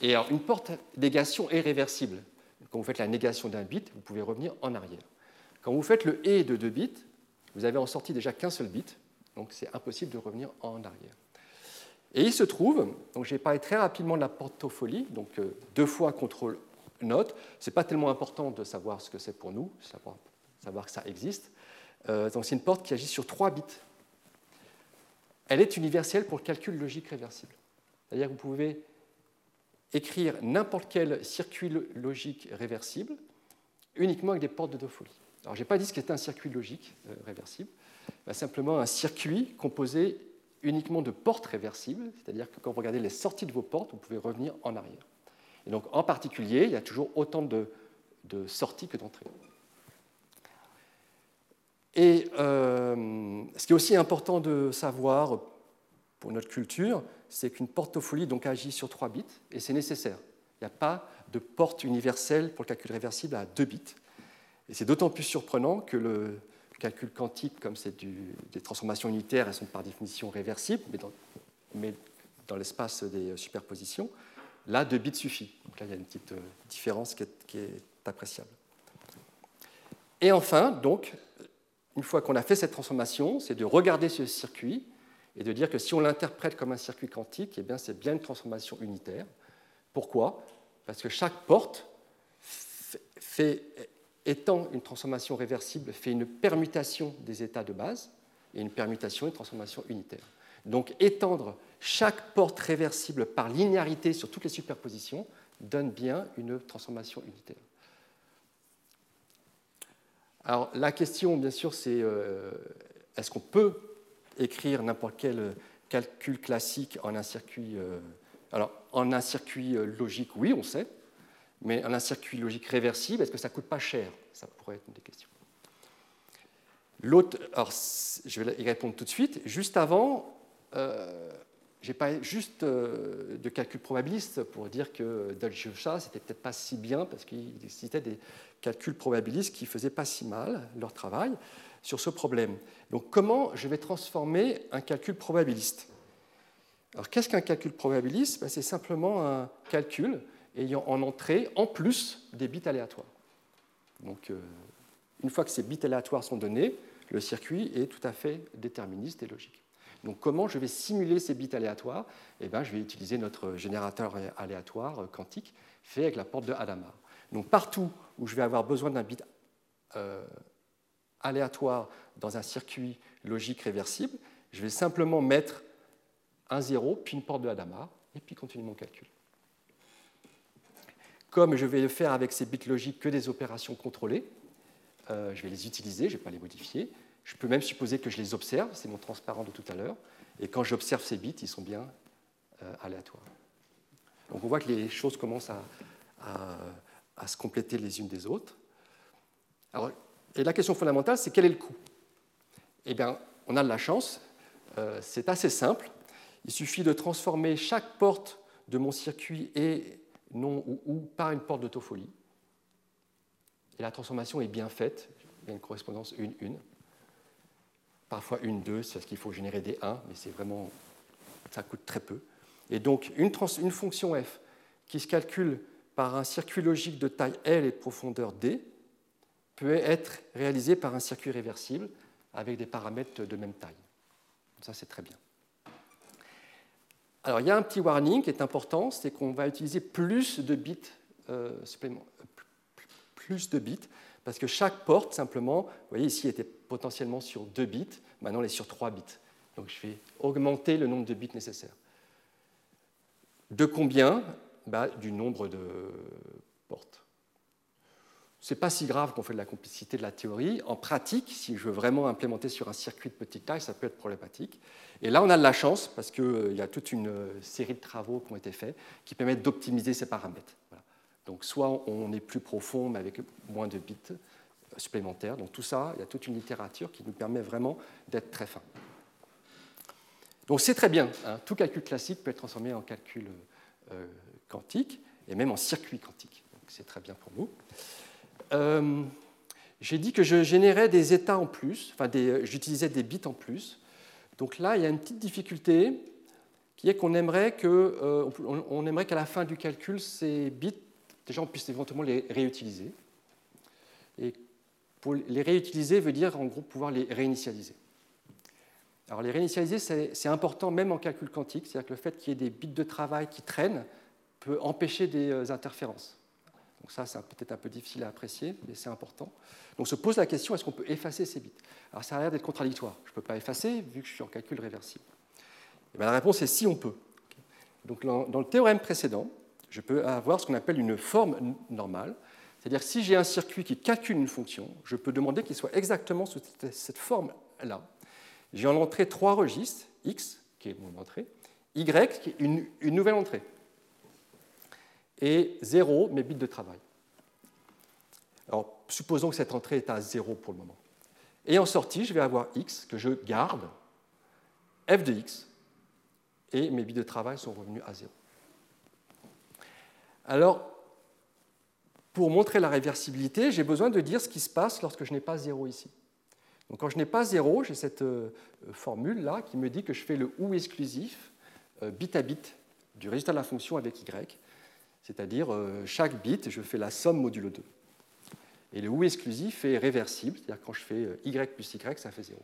Et alors, une porte négation est réversible. Quand vous faites la négation d'un bit, vous pouvez revenir en arrière. Quand vous faites le et de deux bits, vous avez en sortie déjà qu'un seul bit, donc c'est impossible de revenir en arrière. Et il se trouve, donc j'ai parlé très rapidement de la portopholie, donc euh, deux fois contrôle note. Ce n'est pas tellement important de savoir ce que c'est pour nous, savoir, que ça existe. Euh, donc c'est une porte qui agit sur trois bits. Elle est universelle pour le calcul logique réversible. C'est-à-dire que vous pouvez écrire n'importe quel circuit logique réversible uniquement avec des portes de Toffoli. Alors, je n'ai pas dit ce qu'était un circuit logique euh, réversible, bah, simplement un circuit composé uniquement de portes réversibles, c'est-à-dire que quand vous regardez les sorties de vos portes, vous pouvez revenir en arrière. Et donc, en particulier, il y a toujours autant de, sorties que d'entrées. Et euh, ce qui est aussi important de savoir pour notre culture, c'est qu'une portopholie donc agit sur 3 bits et c'est nécessaire. Il n'y a pas de porte universelle pour le calcul réversible à 2 bits. Et c'est d'autant plus surprenant que le calcul quantique, comme c'est des transformations unitaires, elles sont par définition réversibles, mais dans, l'espace des superpositions, là, 2 bits suffit. Donc là, il y a une petite euh, différence qui est, appréciable. Et enfin, donc, une fois qu'on a fait cette transformation, c'est de regarder ce circuit et de dire que si on l'interprète comme un circuit quantique, eh bien, c'est bien une transformation unitaire. Pourquoi? Parce que chaque porte, fait, étant une transformation réversible, fait une permutation des états de base, et une permutation une transformation unitaire. Donc étendre chaque porte réversible par linéarité sur toutes les superpositions donne bien une transformation unitaire. Alors la question, bien sûr, c'est euh, est-ce qu'on peut écrire n'importe quel calcul classique en un circuit. Euh, alors, en un circuit euh, logique, oui, on sait, mais en un circuit logique réversible, est-ce que ça coûte pas cher? Ça pourrait être une des questions. L'autre, alors je vais y répondre tout de suite. Juste avant, euh, j'ai parlé juste euh, de calcul probabiliste pour dire que Dolce c'était peut-être pas si bien parce qu'il citait des calculs probabilistes qui faisaient pas si mal leur travail sur ce problème. Donc comment je vais transformer un calcul probabiliste? Alors qu'est-ce qu'un calcul probabiliste? Ben, C'est simplement un calcul ayant en entrée en plus des bits aléatoires. Donc euh, une fois que ces bits aléatoires sont donnés, le circuit est tout à fait déterministe et logique. Donc comment je vais simuler ces bits aléatoires? Eh bien, Je vais utiliser notre générateur aléatoire quantique fait avec la porte de Hadamard. Donc partout où je vais avoir besoin d'un bit euh, aléatoire dans un circuit logique réversible, je vais simplement mettre un 0, puis une porte de Hadamard, et puis continuer mon calcul. Comme je vais faire avec ces bits logiques que des opérations contrôlées, euh, je vais les utiliser, je ne vais pas les modifier. Je peux même supposer que je les observe, c'est mon transparent de tout à l'heure, et quand j'observe ces bits, ils sont bien euh, aléatoires. Donc on voit que les choses commencent à, se compléter les unes des autres. Alors, et la question fondamentale, c'est quel est le coût? Eh bien, on a de la chance, euh, c'est assez simple. Il suffit de transformer chaque porte de mon circuit et non ou, ou par une porte de Toffoli. Et la transformation est bien faite. Il y a une correspondance 1-1. Parfois 1-2, c'est parce qu'il faut générer des 1, mais c'est vraiment. ça coûte très peu. Et donc, une, une fonction f qui se calcule par un circuit logique de taille L et de profondeur D peut être réalisé par un circuit réversible avec des paramètres de même taille. Ça, c'est très bien. Alors il y a un petit warning qui est important, c'est qu'on va utiliser plus de bits euh, plus de bits, parce que chaque porte, simplement, vous voyez ici, était potentiellement sur 2 bits, maintenant elle est sur 3 bits. Donc je vais augmenter le nombre de bits nécessaires. De combien? Bah, Du nombre de portes. Ce n'est pas si grave qu'on fait de la complicité de la théorie. En pratique, si je veux vraiment implémenter sur un circuit de petite taille, ça peut être problématique. Et là, on a de la chance parce qu'il euh, y a toute une euh, série de travaux qui ont été faits qui permettent d'optimiser ces paramètres. Donc soit on est plus profond, mais avec moins de bits euh, supplémentaires. Donc tout ça, il y a toute une littérature qui nous permet vraiment d'être très fin. Donc c'est très bien. Hein. Tout calcul classique peut être transformé en calcul quantique et même en circuit quantique. Donc c'est très bien pour nous. Euh, j'ai dit que je générais des états en plus, enfin j'utilisais des bits en plus. Donc là, il y a une petite difficulté qui est qu'on aimerait que, euh, aimerait qu'à la fin du calcul, ces bits, déjà, on puisse éventuellement les réutiliser. Et pour les réutiliser veut dire en gros pouvoir les réinitialiser. Alors les réinitialiser, c'est important même en calcul quantique, c'est-à-dire que le fait qu'il y ait des bits de travail qui traînent peut empêcher des euh, interférences. Donc ça, c'est peut-être un peu difficile à apprécier, mais c'est important. Donc se pose la question, est-ce qu'on peut effacer ces bits? Alors ça a l'air d'être contradictoire. Je ne peux pas effacer vu que je suis en calcul réversible. Et bien, la réponse est si on peut. Donc dans le théorème précédent, je peux avoir ce qu'on appelle une forme normale. C'est-à-dire si j'ai un circuit qui calcule une fonction, je peux demander qu'il soit exactement sous cette forme-là. J'ai en entrée trois registres, x, qui est mon entrée, y, qui est une, nouvelle entrée et 0 mes bits de travail. Alors, supposons que cette entrée est à 0 pour le moment. Et en sortie, je vais avoir x que je garde, f de x, et mes bits de travail sont revenus à 0. Alors, pour montrer la réversibilité, j'ai besoin de dire ce qui se passe lorsque je n'ai pas 0 ici. Donc, quand je n'ai pas 0, j'ai cette euh, formule-là qui me dit que je fais le OU exclusif, euh, bit à bit, du résultat de la fonction avec y c'est-à-dire euh, chaque bit, je fais la somme modulo 2. Et le OU exclusif est réversible, c'est-à-dire quand je fais y plus y, ça fait 0.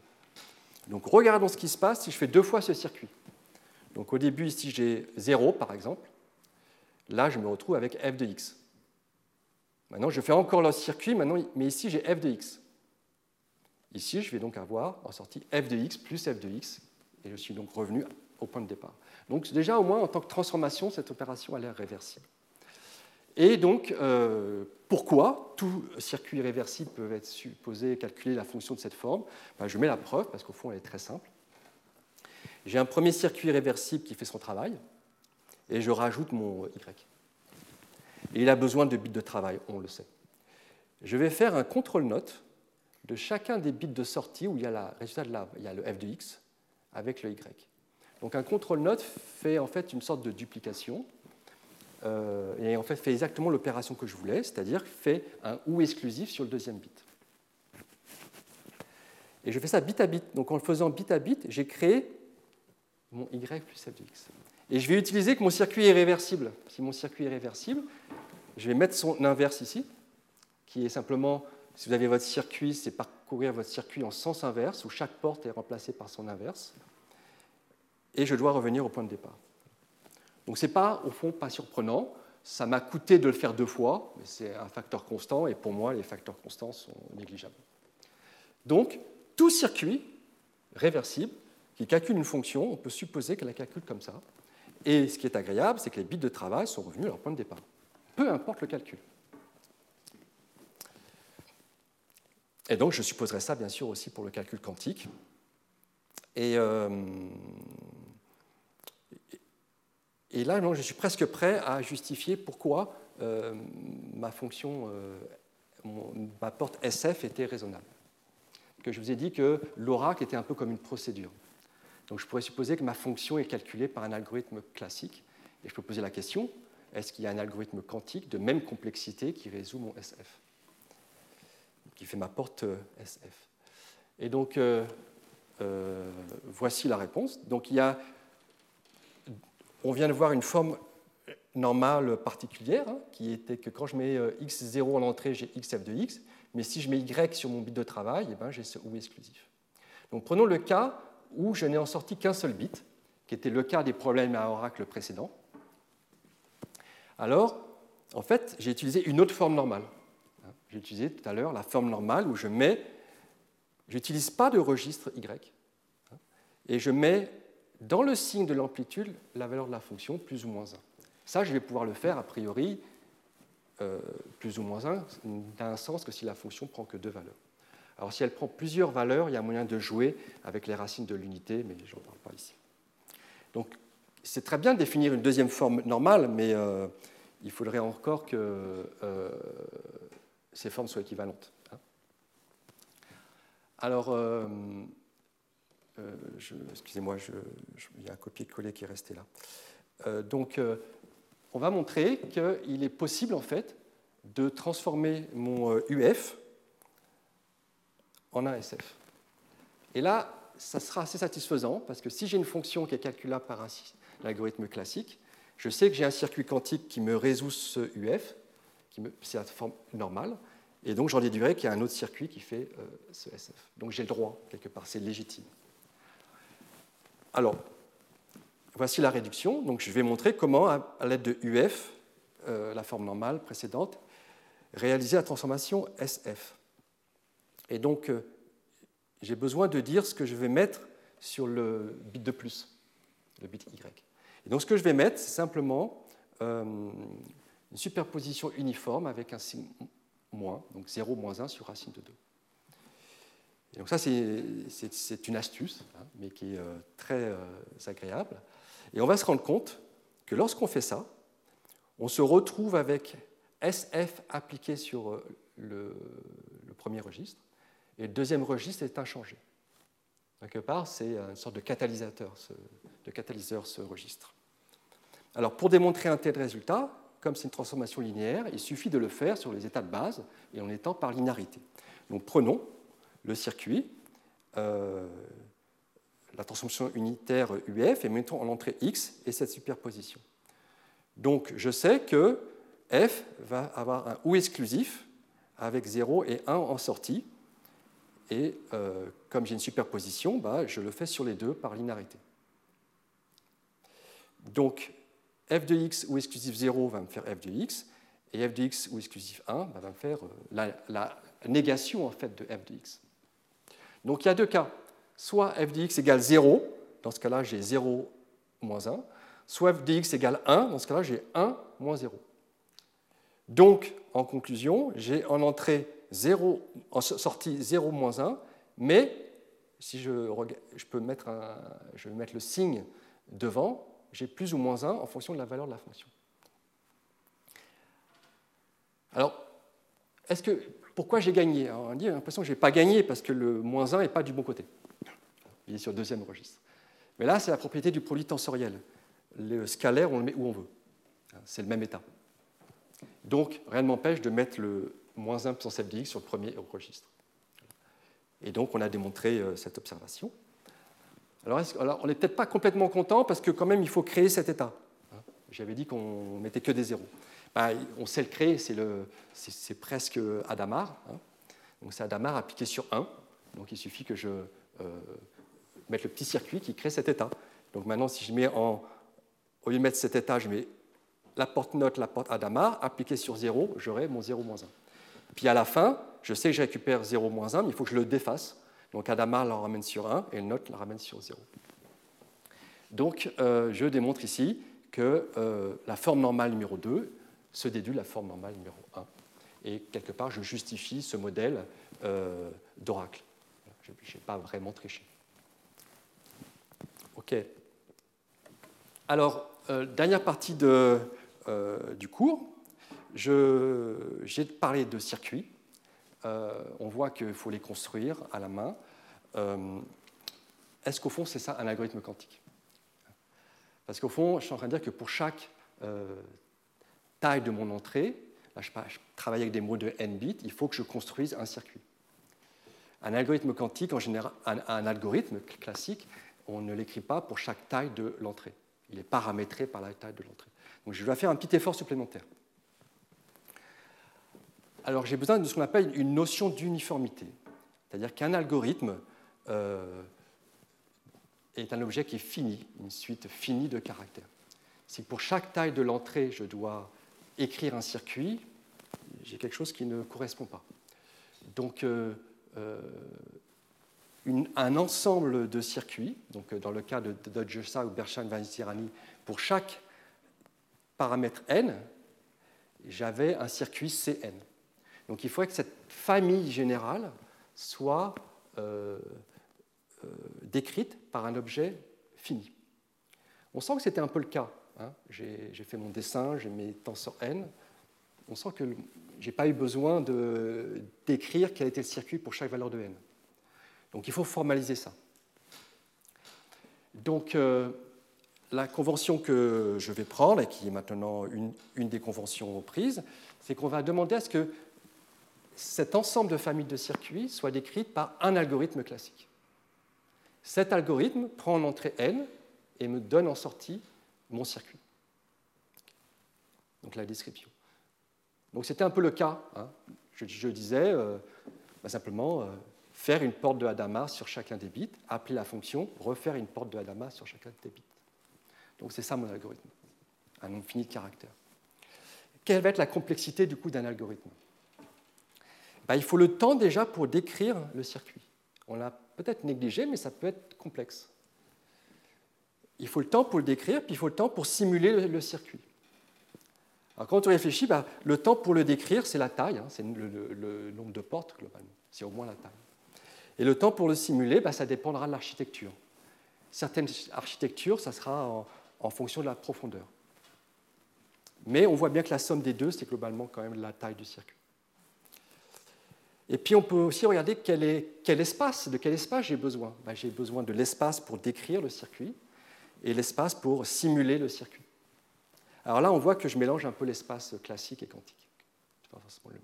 Donc regardons ce qui se passe si je fais deux fois ce circuit. Donc au début, ici, j'ai 0, par exemple. Là, je me retrouve avec f de x. Maintenant, je fais encore le circuit, maintenant, mais ici, j'ai f de x. Ici, je vais donc avoir en sortie f de x plus f de x, et je suis donc revenu au point de départ. Donc déjà, au moins, en tant que transformation, cette opération a l'air réversible. Et donc, euh, pourquoi tout circuit réversible peut être supposé calculer la fonction de cette forme? Ben, Je mets la preuve, parce qu'au fond, elle est très simple. J'ai un premier circuit réversible qui fait son travail, et je rajoute mon Y. Et il a besoin de bits de travail, on le sait. Je vais faire un contrôle note de chacun des bits de sortie où il y a le résultat de il y a le f de x avec le y. Donc un contrôle note fait en fait une sorte de duplication euh, et en fait fait exactement l'opération que je voulais, c'est-à-dire fait un ou exclusif sur le deuxième bit. Et je fais ça bit à bit. Donc en le faisant bit à bit, j'ai créé mon y plus f de x. Et je vais utiliser que mon circuit est réversible. Si mon circuit est réversible, je vais mettre son inverse ici, qui est simplement, si vous avez votre circuit, c'est parcourir votre circuit en sens inverse, où chaque porte est remplacée par son inverse. Et je dois revenir au point de départ. Donc ce n'est pas, au fond, pas surprenant. Ça m'a coûté de le faire deux fois, mais c'est un facteur constant, et pour moi, les facteurs constants sont négligeables. Donc, tout circuit réversible qui calcule une fonction, on peut supposer qu'elle la calcule comme ça. Et ce qui est agréable, c'est que les bits de travail sont revenus à leur point de départ, peu importe le calcul. Et donc, je supposerai ça, bien sûr, aussi pour le calcul quantique. Et, euh, là, je suis presque prêt à justifier pourquoi euh, ma fonction, euh, ma porte SF était raisonnable. Que je vous ai dit que l'oracle était un peu comme une procédure. Donc je pourrais supposer que ma fonction est calculée par un algorithme classique. Et je peux poser la question, est-ce qu'il y a un algorithme quantique de même complexité qui résout mon SF Qui fait ma porte euh, SF Et donc, voici la réponse. Donc il y a on vient de voir une forme normale particulière, hein, qui était que quand je mets euh, x0 en entrée, j'ai xf de x, mais si je mets y sur mon bit de travail, eh ben, j'ai ce ou exclusif. Donc prenons le cas où je n'ai en sortie qu'un seul bit, qui était le cas des problèmes à oracle précédents, alors, en fait, j'ai utilisé une autre forme normale. J'ai utilisé tout à l'heure la forme normale où je mets, j'utilise pas de registre y, et je mets dans le signe de l'amplitude la valeur de la fonction plus ou moins 1. Ça, je vais pouvoir le faire a priori euh, plus ou moins 1 n'a un sens que si la fonction prend que deux valeurs. Alors si elle prend plusieurs valeurs, il y a moyen de jouer avec les racines de l'unité, mais je n'en parle pas ici. Donc c'est très bien de définir une deuxième forme normale, mais euh, il faudrait encore que euh, ces formes soient équivalentes. Hein. Alors, euh, excusez-moi, il y a un copier-coller qui est resté là. donc, on va montrer qu'il est possible, en fait, de transformer mon UF en un SF. Et là, ça sera assez satisfaisant, parce que si j'ai une fonction qui est calculable par un l'algorithme classique, je sais que j'ai un circuit quantique qui me résout ce UF, c'est la forme normale, et donc j'en déduirai qu'il y a un autre circuit qui fait euh, ce SF. Donc j'ai le droit, quelque part, c'est légitime. Alors, voici la réduction. Donc je vais montrer comment, à l'aide de UF, euh, la forme normale précédente, réaliser la transformation SF. Et donc, euh, j'ai besoin de dire ce que je vais mettre sur le bit de plus le bit y. Et donc ce que je vais mettre, c'est simplement euh, une superposition uniforme avec un signe moins, donc 0 moins 1 sur racine de 2. Et donc ça, c'est une astuce, hein, mais qui est euh, très agréable. Et on va se rendre compte que lorsqu'on fait ça, on se retrouve avec SF appliqué sur le premier registre, et le deuxième registre est inchangé. Quelque part, c'est une sorte de catalyseur, ce, de catalyseur, ce registre. Alors, pour démontrer un tel résultat, comme c'est une transformation linéaire, il suffit de le faire sur les états de base et en étant par linéarité. Donc, prenons le circuit, euh, la transformation unitaire UF, et mettons en entrée X et cette superposition. Donc, je sais que F va avoir un OU exclusif avec 0 et 1 en sortie, et euh, comme j'ai une superposition, bah, je le fais sur les deux par linéarité. Donc, f de x ou exclusif 0 va me faire f de x, et f de x ou exclusif 1 bah, va me faire euh, la, négation en fait, de f de x. Donc il y a deux cas. Soit f de x égale 0, dans ce cas-là j'ai 0 moins 1, soit f de x égale 1, dans ce cas-là j'ai 1 moins 0. Donc, en conclusion, j'ai en entrée 0, en sortie 0 moins 1, mais si je, peux mettre je vais mettre le signe devant, j'ai plus ou moins 1 en fonction de la valeur de la fonction. Alors, est-ce que, pourquoi j'ai gagné? On dit l'impression que je n'ai pas gagné parce que le moins 1 n'est pas du bon côté. Il est sur le deuxième registre. Mais là, c'est la propriété du produit tensoriel. Le scalaire, on le met où on veut. C'est le même état. Donc, rien ne m'empêche de mettre le moins 1 puissance f de x sur le premier registre. Et donc, on a démontré euh, cette observation. Alors, on n'est peut-être pas complètement content parce que quand même, il faut créer cet état. Hein. J'avais dit qu'on mettait que des zéros. Bah, on sait le créer, c'est presque Adamar. Hein. Donc c'est Adamar appliqué sur 1. Donc il suffit que je euh, mette le petit circuit qui crée cet état. Donc maintenant, si je mets en, au lieu de mettre cet état, je mets la porte note, la porte Adamar, appliquée sur 0, j'aurai mon 0 moins 1. Puis à la fin, je sais que je récupère 0 moins 1, mais il faut que je le déface. Donc Adama la ramène sur 1 et le note la ramène sur 0. Donc euh, je démontre ici que euh, la forme normale numéro 2 se déduit de la forme normale numéro 1. Et quelque part, je justifie ce modèle euh, d'oracle. Je n'ai pas vraiment triché. OK. Alors, dernière partie du cours j'ai parlé de circuits. Euh, on voit qu'il faut les construire à la main. Euh, est-ce qu'au fond, c'est ça un algorithme quantique? Parce qu'au fond, je suis en train de dire que pour chaque euh, taille de mon entrée, là, je, travaille avec des mots de n bits, il faut que je construise un circuit. Un algorithme quantique, en général, un, un algorithme classique, on ne l'écrit pas pour chaque taille de l'entrée. Il est paramétré par la taille de l'entrée. Donc je dois faire un petit effort supplémentaire alors j'ai besoin de ce qu'on appelle une notion d'uniformité. C'est-à-dire qu'un algorithme euh, est un objet qui est fini, une suite finie de caractères. Si pour chaque taille de l'entrée, je dois écrire un circuit, j'ai quelque chose qui ne correspond pas. Donc, euh, euh, un ensemble de circuits, donc dans le cas de, de ou berchan vanzirani pour chaque paramètre n, j'avais un circuit Cn. Donc il faudrait que cette famille générale soit euh, euh, décrite par un objet fini. On sent que c'était un peu le cas. Hein. J'ai fait mon dessin, j'ai mes tenseurs n. On sent que je n'ai pas eu besoin de décrire quel était le circuit pour chaque valeur de n. Donc il faut formaliser ça. Donc euh, la convention que je vais prendre, et qui est maintenant une, une des conventions prises, c'est qu'on va demander à ce que cet ensemble de familles de circuits soit décrit par un algorithme classique. Cet algorithme prend en entrée n et me donne en sortie mon circuit. Donc la description. Donc c'était un peu le cas. Hein. Je, disais euh, bah, simplement euh, faire une porte de Hadamard sur chacun des bits, appeler la fonction, refaire une porte de Hadamard sur chacun des bits. Donc c'est ça mon algorithme, un nombre fini de caractères. Quelle va être la complexité du coup d'un algorithme? Bah, Il faut le temps déjà pour décrire le circuit. On l'a peut-être négligé, mais ça peut être complexe. Il faut le temps pour le décrire, puis il faut le temps pour simuler le, circuit. Alors quand on réfléchit, bah, le temps pour le décrire, c'est la taille, hein, c'est le, nombre de portes globalement, c'est au moins la taille. Et le temps pour le simuler, bah, ça dépendra de l'architecture. Certaines architectures, ça sera en, en fonction de la profondeur. Mais on voit bien que la somme des deux, c'est globalement quand même la taille du circuit. Et puis on peut aussi regarder quel, espace, de quel espace j'ai besoin. Ben, j'ai besoin de l'espace pour décrire le circuit et l'espace pour simuler le circuit. Alors là, on voit que je mélange un peu l'espace classique et quantique. Pas forcément le même.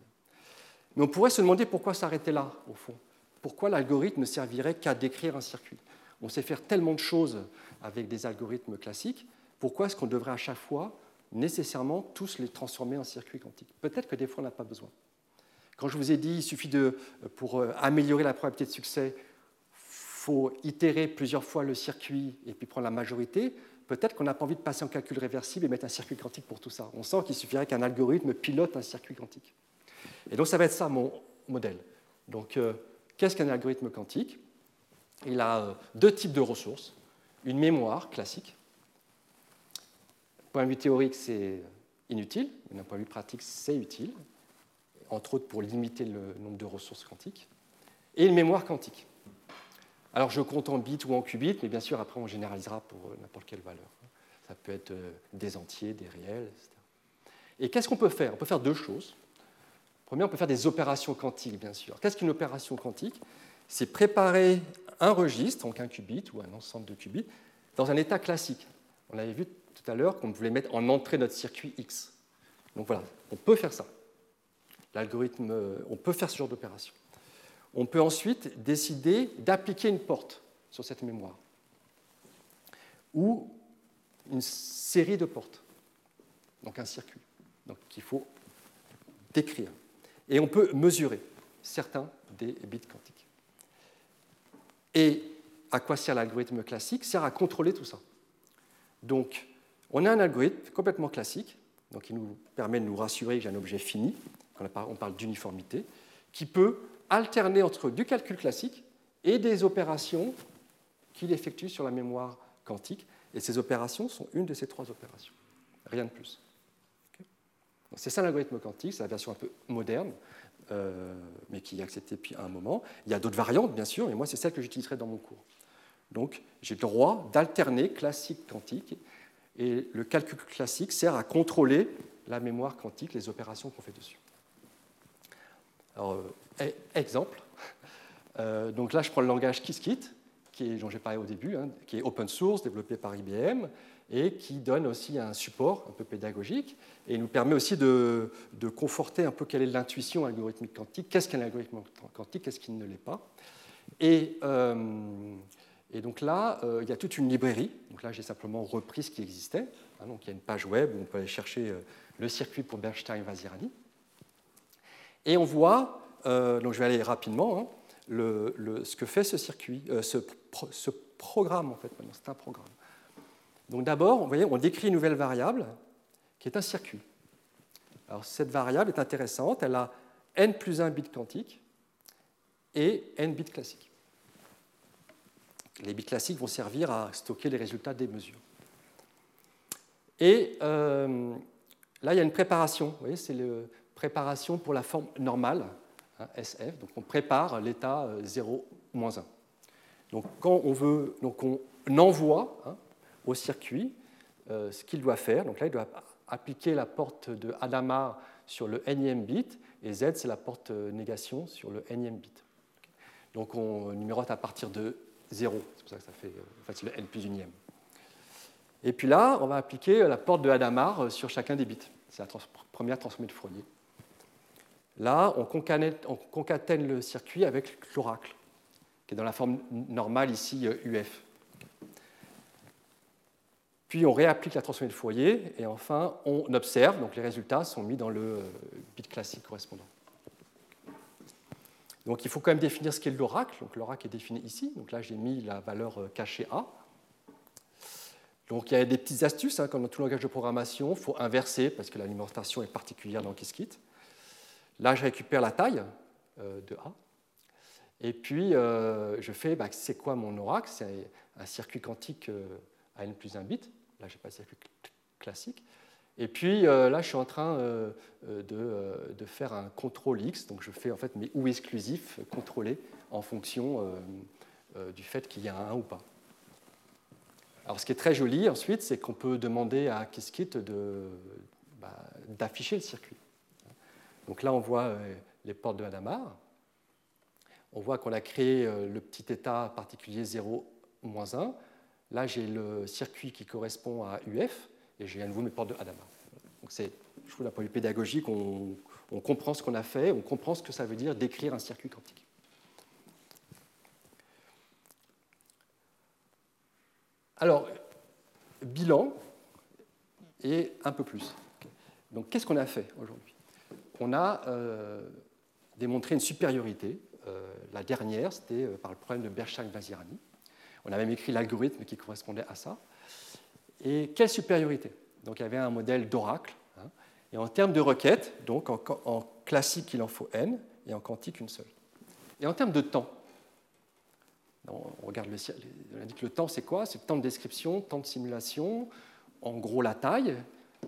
Mais on pourrait se demander pourquoi s'arrêter là, au fond. Pourquoi l'algorithme ne servirait qu'à décrire un circuit? On sait faire tellement de choses avec des algorithmes classiques, pourquoi est-ce qu'on devrait à chaque fois nécessairement tous les transformer en circuits quantiques Peut-être que des fois on n'a pas besoin. Quand je vous ai dit, il suffit de, pour euh, améliorer la probabilité de succès, faut itérer plusieurs fois le circuit et puis prendre la majorité, peut-être qu'on n'a pas envie de passer en calcul réversible et mettre un circuit quantique pour tout ça. On sent qu'il suffirait qu'un algorithme pilote un circuit quantique. Et donc ça va être ça mon modèle. Donc euh, qu'est-ce qu'un algorithme quantique? Il a euh, deux types de ressources une mémoire classique. Point de vue théorique, c'est inutile, mais d'un point de vue pratique, c'est utile, entre autres pour limiter le nombre de ressources quantiques. Et une mémoire quantique. Alors je compte en bits ou en qubits, mais bien sûr après on généralisera pour n'importe quelle valeur. Ça peut être euh, des entiers, des réels, etc. Et qu'est-ce qu'on peut faire? On peut faire deux choses. Premièrement, on peut faire des opérations quantiques, bien sûr. Qu'est-ce qu'une opération quantique? C'est préparer un registre, donc un qubit ou un ensemble de qubits, dans un état classique. On avait vu tout à l'heure qu'on voulait mettre en entrée notre circuit X. Donc voilà, on peut faire ça. L'algorithme, euh, on peut faire ce genre d'opération. On peut ensuite décider d'appliquer une porte sur cette mémoire ou une série de portes, donc un circuit, qu'il faut décrire. Et on peut mesurer certains des bits quantiques. Et à quoi sert l'algorithme classique? Sert à contrôler tout ça. Donc, on a un algorithme complètement classique, donc qui nous permet de nous rassurer que j'ai un objet fini, on parle d'uniformité, qui peut alterner entre du calcul classique et des opérations qu'il effectue sur la mémoire quantique. Et ces opérations sont une de ces trois opérations. Rien de plus. c'est ça l'algorithme quantique, c'est la version un peu moderne. Euh, mais qui est accepté depuis un moment. Il y a d'autres variantes, bien sûr, et moi, c'est celle que j'utiliserai dans mon cours. Donc, j'ai le droit d'alterner classique quantique, et le calcul classique sert à contrôler la mémoire quantique, les opérations qu'on fait dessus. Alors, euh, e-, exemple. Euh, donc là, je prends le langage Qiskit, qui est, dont j'ai parlé au début, hein, qui est open source, développé par IBM, et qui donne aussi un support un peu pédagogique et nous permet aussi de, conforter un peu quelle est l'intuition algorithmique quantique, qu'est-ce qu'un algorithme quantique, qu'est-ce qui ne l'est pas. Et, euh, donc là, il y a toute une librairie. Donc là, j'ai simplement repris ce qui existait. Hein, donc il y a une page web où on peut aller chercher le circuit pour Bernstein-Vazirani. Et on voit, donc je vais aller rapidement, ce que fait ce circuit, euh, ce, programme en fait. C'est un programme. Donc d'abord, vous voyez, on décrit une nouvelle variable qui est un circuit. Alors cette variable est intéressante, elle a n plus 1 bits quantiques et n bits classiques. Les bits classiques vont servir à stocker les résultats des mesures. Et euh, là, il y a une préparation. Vous voyez, c'est la préparation pour la forme normale, hein, SF. Donc on prépare l'état 0, euh, 1. Donc quand on veut, donc on envoie hein, au circuit euh, ce qu'il doit faire. Donc là, il doit appliquer la porte de Hadamard sur le nème bit, et Z, c'est la porte négation sur le nème bit. Donc on numérote à partir de 0, c'est pour ça que ça fait en fait, le n plus unième. Et puis là, on va appliquer la porte de Hadamard sur chacun des bits. C'est la première transformée de Fourier. Là, on concatène, le circuit avec l'oracle, qui est dans la forme normale ici UF. Puis on réapplique la transformée de Fourier et enfin on observe, donc les résultats sont mis dans le euh, bit classique correspondant. Donc il faut quand même définir ce qu'est l'oracle. Donc l'oracle est défini ici. Donc là j'ai mis la valeur euh, cachée A. Donc il y a des petites astuces, hein, comme dans tout langage de programmation, il faut inverser parce que l'alimentation est particulière dans Qiskit. Là je récupère la taille euh, de A. Et puis je fais, bah, c'est quoi mon oracle C'est un circuit quantique à n plus 1 bit. Là, je n'ai pas le circuit classique. Et puis euh, là, je suis en train euh, euh, de, faire un contrôle X. Donc je fais en fait mes ou exclusifs contrôlés en fonction du fait qu'il y a un 1 ou pas. Alors ce qui est très joli ensuite, c'est qu'on peut demander à Qiskit bah, d'afficher le circuit. Donc là, on voit les portes de Hadamard. On voit qu'on a créé le petit état particulier 0, 1. Là, j'ai le circuit qui correspond à UF et j'ai à nouveau mes portes de Hadamard. Donc c'est, je trouve, d'un point de pédagogique, on, comprend ce qu'on a fait, on comprend ce que ça veut dire d'écrire un circuit quantique. Alors, bilan et un peu plus. Donc, qu'est-ce qu'on a fait aujourd'hui? On a euh, démontré une supériorité. Euh, la dernière, c'était euh, par le problème de Bershak-Vazirani. On a même écrit l'algorithme qui correspondait à ça. Et quelle supériorité? Donc il y avait un modèle d'oracle. Hein. et en termes de requêtes, donc en, classique il en faut n et en quantique une seule. Et en termes de temps, on regarde le, on indique le temps, c'est quoi? C'est le temps de description, temps de simulation, en gros la taille.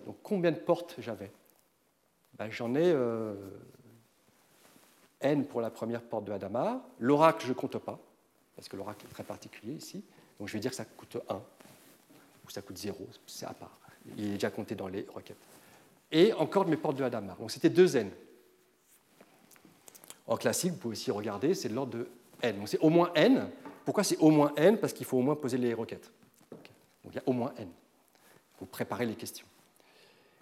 Donc combien de portes j'avais? Ben, J'en ai euh, n pour la première porte de Hadamard. L'oracle, je ne compte pas parce que l'oracle est très particulier ici. Donc je vais dire que ça coûte 1, ou ça coûte 0, c'est à part. Il est déjà compté dans les requêtes. Et encore mes portes de Hadamard. Donc c'était 2 n. En classique, vous pouvez aussi regarder, c'est de l'ordre de n. Donc c'est au moins n. Pourquoi c'est au moins n Parce qu'il faut au moins poser les requêtes. Donc il y a au moins n. Il faut préparer les questions.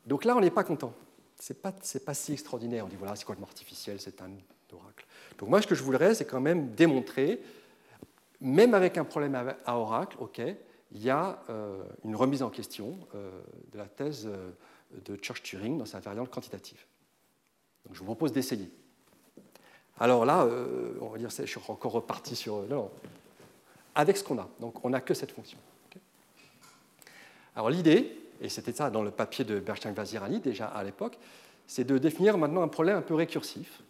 Donc là, on n'est pas content. Ce n'est pas, pas, si extraordinaire. On dit voilà, c'est complètement artificiel, c'est un oracle. Donc moi, ce que je voudrais, c'est quand même démontrer même avec un problème à Oracle, ok, il y a euh, une remise en question euh, de la thèse euh, de Church-Turing dans sa variante quantitative. Donc je vous propose d'essayer. Alors là, on va dire, je suis encore reparti sur. Non, avec ce qu'on a. Donc on n'a que cette fonction. Alors l'idée, et c'était ça dans le papier de Bernstein-Vazirani déjà à l'époque, c'est de définir maintenant un problème un peu récursif.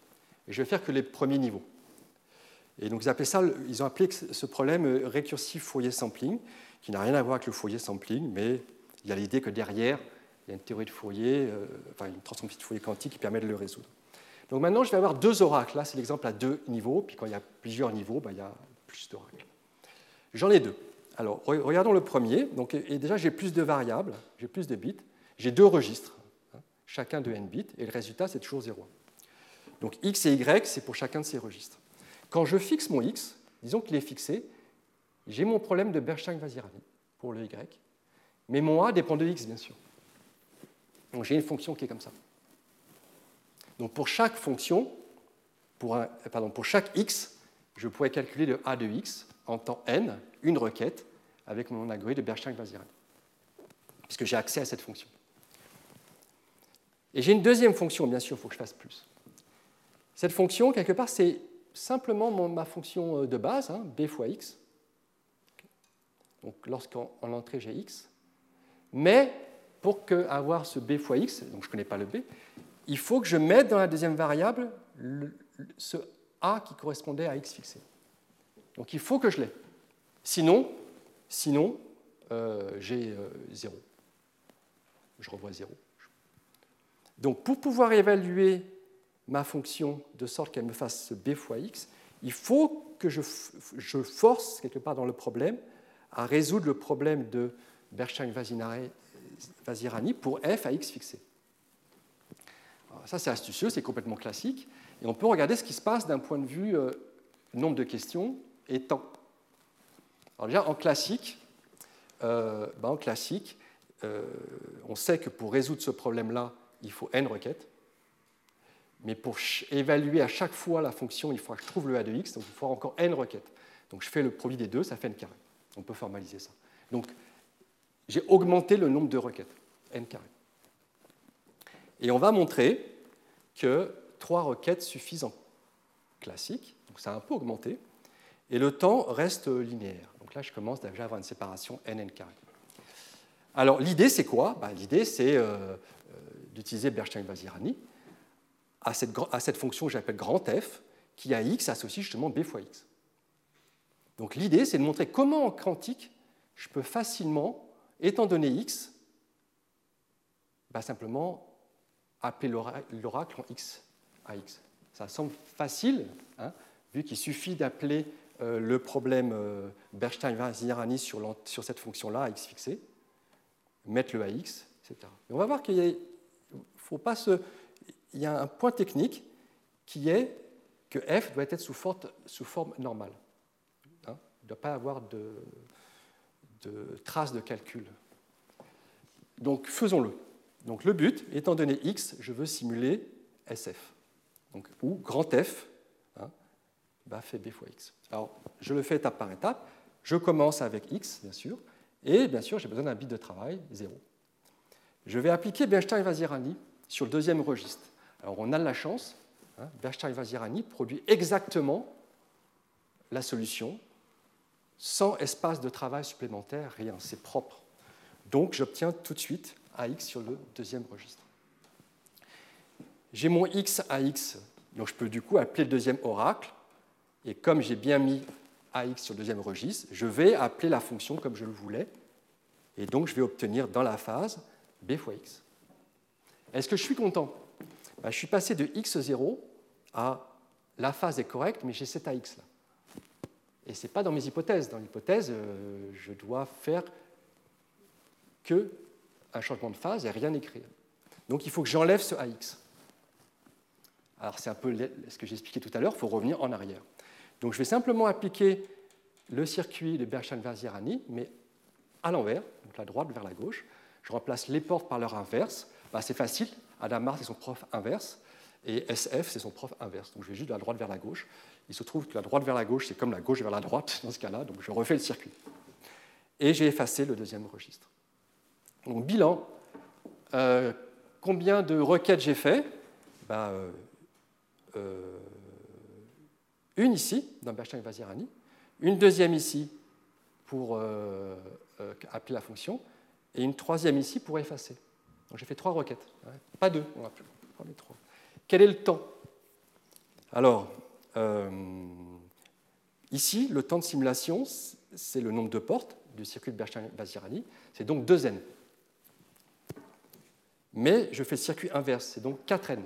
Et je vais faire que les premiers niveaux. Et donc ils, ça, ils ont appelé ce problème récursif Fourier sampling, qui n'a rien à voir avec le Fourier sampling, mais il y a l'idée que derrière, il y a une théorie de Fourier, euh, enfin une transformation de Fourier quantique qui permet de le résoudre. Donc maintenant, je vais avoir deux oracles. Là, c'est l'exemple à deux niveaux, puis quand il y a plusieurs niveaux, ben, il y a plus d'oracles. J'en ai deux. Alors, regardons le premier. Donc, déjà, j'ai plus de variables, j'ai plus de bits. J'ai deux registres, hein, chacun de n bits, et le résultat, c'est toujours 0. Donc, x et y, c'est pour chacun de ces registres. Quand je fixe mon x, disons qu'il est fixé, j'ai mon problème de Bernstein-Vazirani pour le y, mais mon a dépend de x, bien sûr. Donc j'ai une fonction qui est comme ça. Donc pour chaque fonction, pour, pardon, pour chaque x, je pourrais calculer le a de x en temps n, une requête, avec mon algorithme de Bernstein-Vazirani, puisque j'ai accès à cette fonction. Et j'ai une deuxième fonction, bien sûr, il faut que je fasse plus. Cette fonction, quelque part, c'est simplement ma fonction de base, hein, b fois x. Donc lorsqu'en entrée j'ai x. Mais pour que, avoir ce b fois x, donc je ne connais pas le b, il faut que je mette dans la deuxième variable ce a qui correspondait à x fixé. Donc il faut que je l'ai. Sinon, sinon euh, j'ai 0. Euh, je revois 0. Donc pour pouvoir évaluer ma fonction de sorte qu'elle me fasse b fois x, il faut que je, force, quelque part dans le problème, à résoudre le problème de Bernstein-Vazirani pour f à x fixé. ça, c'est astucieux, c'est complètement classique. Et on peut regarder ce qui se passe d'un point de vue euh, nombre de questions et temps. Déjà, en classique, euh, ben, euh, on sait que pour résoudre ce problème-là, il faut n requêtes. Mais pour évaluer à chaque fois la fonction, il faut que je trouve le a de x, donc il faut encore n requêtes. Donc je fais le produit des deux, ça fait n carré. On peut formaliser ça. Donc j'ai augmenté le nombre de requêtes, n carré. Et on va montrer que trois requêtes suffisent en classique, donc ça a un peu augmenté, et le temps reste linéaire. Là, je commence déjà à avoir une séparation n, n carré. Alors l'idée, c'est quoi? Ben, L'idée, c'est euh, euh, d'utiliser Bernstein-Vazirani à cette, fonction que j'appelle grand F, qui à x associe justement b fois x. Donc l'idée, c'est de montrer comment en quantique, je peux facilement, étant donné x, ben, simplement appeler l'oracle en x à x. Ça semble facile, hein, vu qu'il suffit d'appeler euh, le problème euh, Bernstein-Vazirani sur, sur, cette fonction-là, x fixé, mettre le AX, etc. on va voir qu'il. Il y a un point technique qui est que f doit être sous, forme normale. Hein. il ne doit pas avoir de, de traces de calcul. Donc faisons-le. Donc le but, étant donné x, je veux simuler SF. Donc, ou grand F, bah, fait b fois x. Alors, je le fais étape par étape. Je commence avec x, bien sûr, et bien sûr, j'ai besoin d'un bit de travail, 0. Je vais appliquer Bernstein-Vazirani sur le deuxième registre. Alors, on a de la chance, hein, Bernstein-Vazirani produit exactement la solution, sans espace de travail supplémentaire, rien, c'est propre. Donc, j'obtiens tout de suite AX sur le deuxième registre. J'ai mon x à x, donc je peux du coup appeler le deuxième oracle, et comme j'ai bien mis ax sur le deuxième registre, je vais appeler la fonction comme je le voulais, et donc je vais obtenir dans la phase b fois x. Est-ce que je suis content? Ben, Je suis passé de x0 à la phase est correcte, mais j'ai cet ax là. Et ce n'est pas dans mes hypothèses. Dans l'hypothèse, euh, je dois faire que un changement de phase et rien écrire. Donc il faut que j'enlève ce AX. Alors c'est un peu ce que j'ai expliqué tout à l'heure, il faut revenir en arrière. Donc je vais simplement appliquer le circuit de Berchan-Vazirani, mais à l'envers, donc la droite vers la gauche. Je remplace les portes par leur inverse. Bah, c'est facile, Adamar c'est son prof inverse, et SF c'est son prof inverse. Donc je vais juste de la droite vers la gauche. Il se trouve que la droite vers la gauche, c'est comme la gauche vers la droite dans ce cas-là, donc je refais le circuit. Et j'ai effacé le deuxième registre. Donc bilan, euh, combien de requêtes j'ai fait? Euh, une ici, dans Bernstein et Vazirani, une deuxième ici pour euh, euh, appeler la fonction, et une troisième ici pour effacer. J'ai fait trois requêtes, pas deux, on va plus trois. Quel est le temps? Alors, euh, ici, le temps de simulation, c'est le nombre de portes du circuit de Bernstein-Vazirani, c'est donc 2n. Mais je fais le circuit inverse, c'est donc 4n.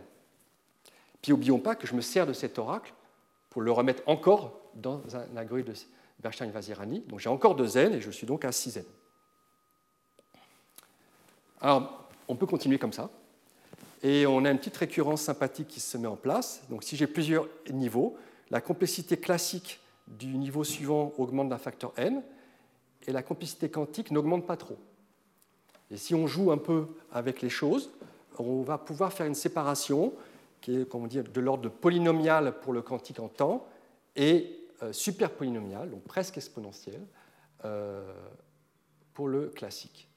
Puis n'oublions pas que je me sers de cet oracle pour le remettre encore dans un algorithme de Bernstein-Vazirani. Donc j'ai encore deux n et je suis donc à 6 n. Alors, on peut continuer comme ça. Et on a une petite récurrence sympathique qui se met en place. Donc si j'ai plusieurs niveaux, la complexité classique du niveau suivant augmente d'un facteur n, et la complexité quantique n'augmente pas trop. Et si on joue un peu avec les choses, on va pouvoir faire une séparation qui est on dit, de l'ordre polynomial pour le quantique en temps et euh, super polynomial, donc presque exponentiel, euh, pour le classique.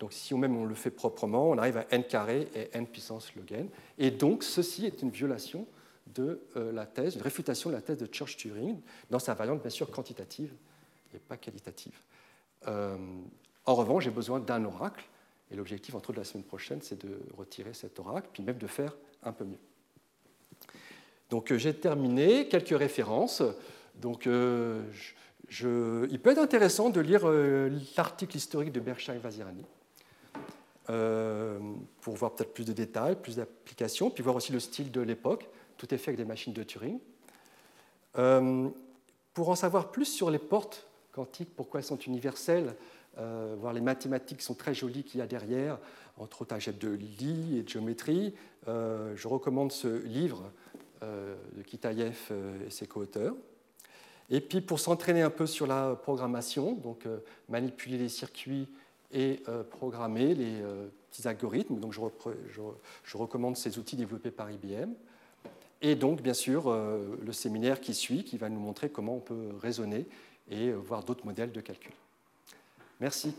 Donc si on même on le fait proprement, on arrive à n carré et n puissance log n. Et donc ceci est une violation de la thèse, une réfutation de la thèse de Church-Turing, dans sa variante bien sûr quantitative et pas qualitative. en revanche, j'ai besoin d'un oracle, et l'objectif, entre autres, de la semaine prochaine, c'est de retirer cet oracle, puis même de faire un peu mieux. Donc j'ai terminé, quelques références. Donc, je, il peut être intéressant de lire l'article historique de Berkshire Vazirani euh, pour voir peut-être plus de détails, plus d'applications, puis voir aussi le style de l'époque. Tout est fait avec des machines de Turing. Euh, pour en savoir plus sur les portes quantiques, pourquoi elles sont universelles, euh, voir les mathématiques sont très jolies qu'il y a derrière, entre autres un de Lie et de géométrie, je recommande ce livre de Kitaïev et ses co-auteurs. Et puis pour s'entraîner un peu sur la programmation, donc manipuler les circuits et euh, programmer les euh, petits algorithmes. Donc je, je, recommande ces outils développés par IBM. Et donc, bien sûr, euh, le séminaire qui suit, qui va nous montrer comment on peut raisonner et voir d'autres modèles de calcul. Merci.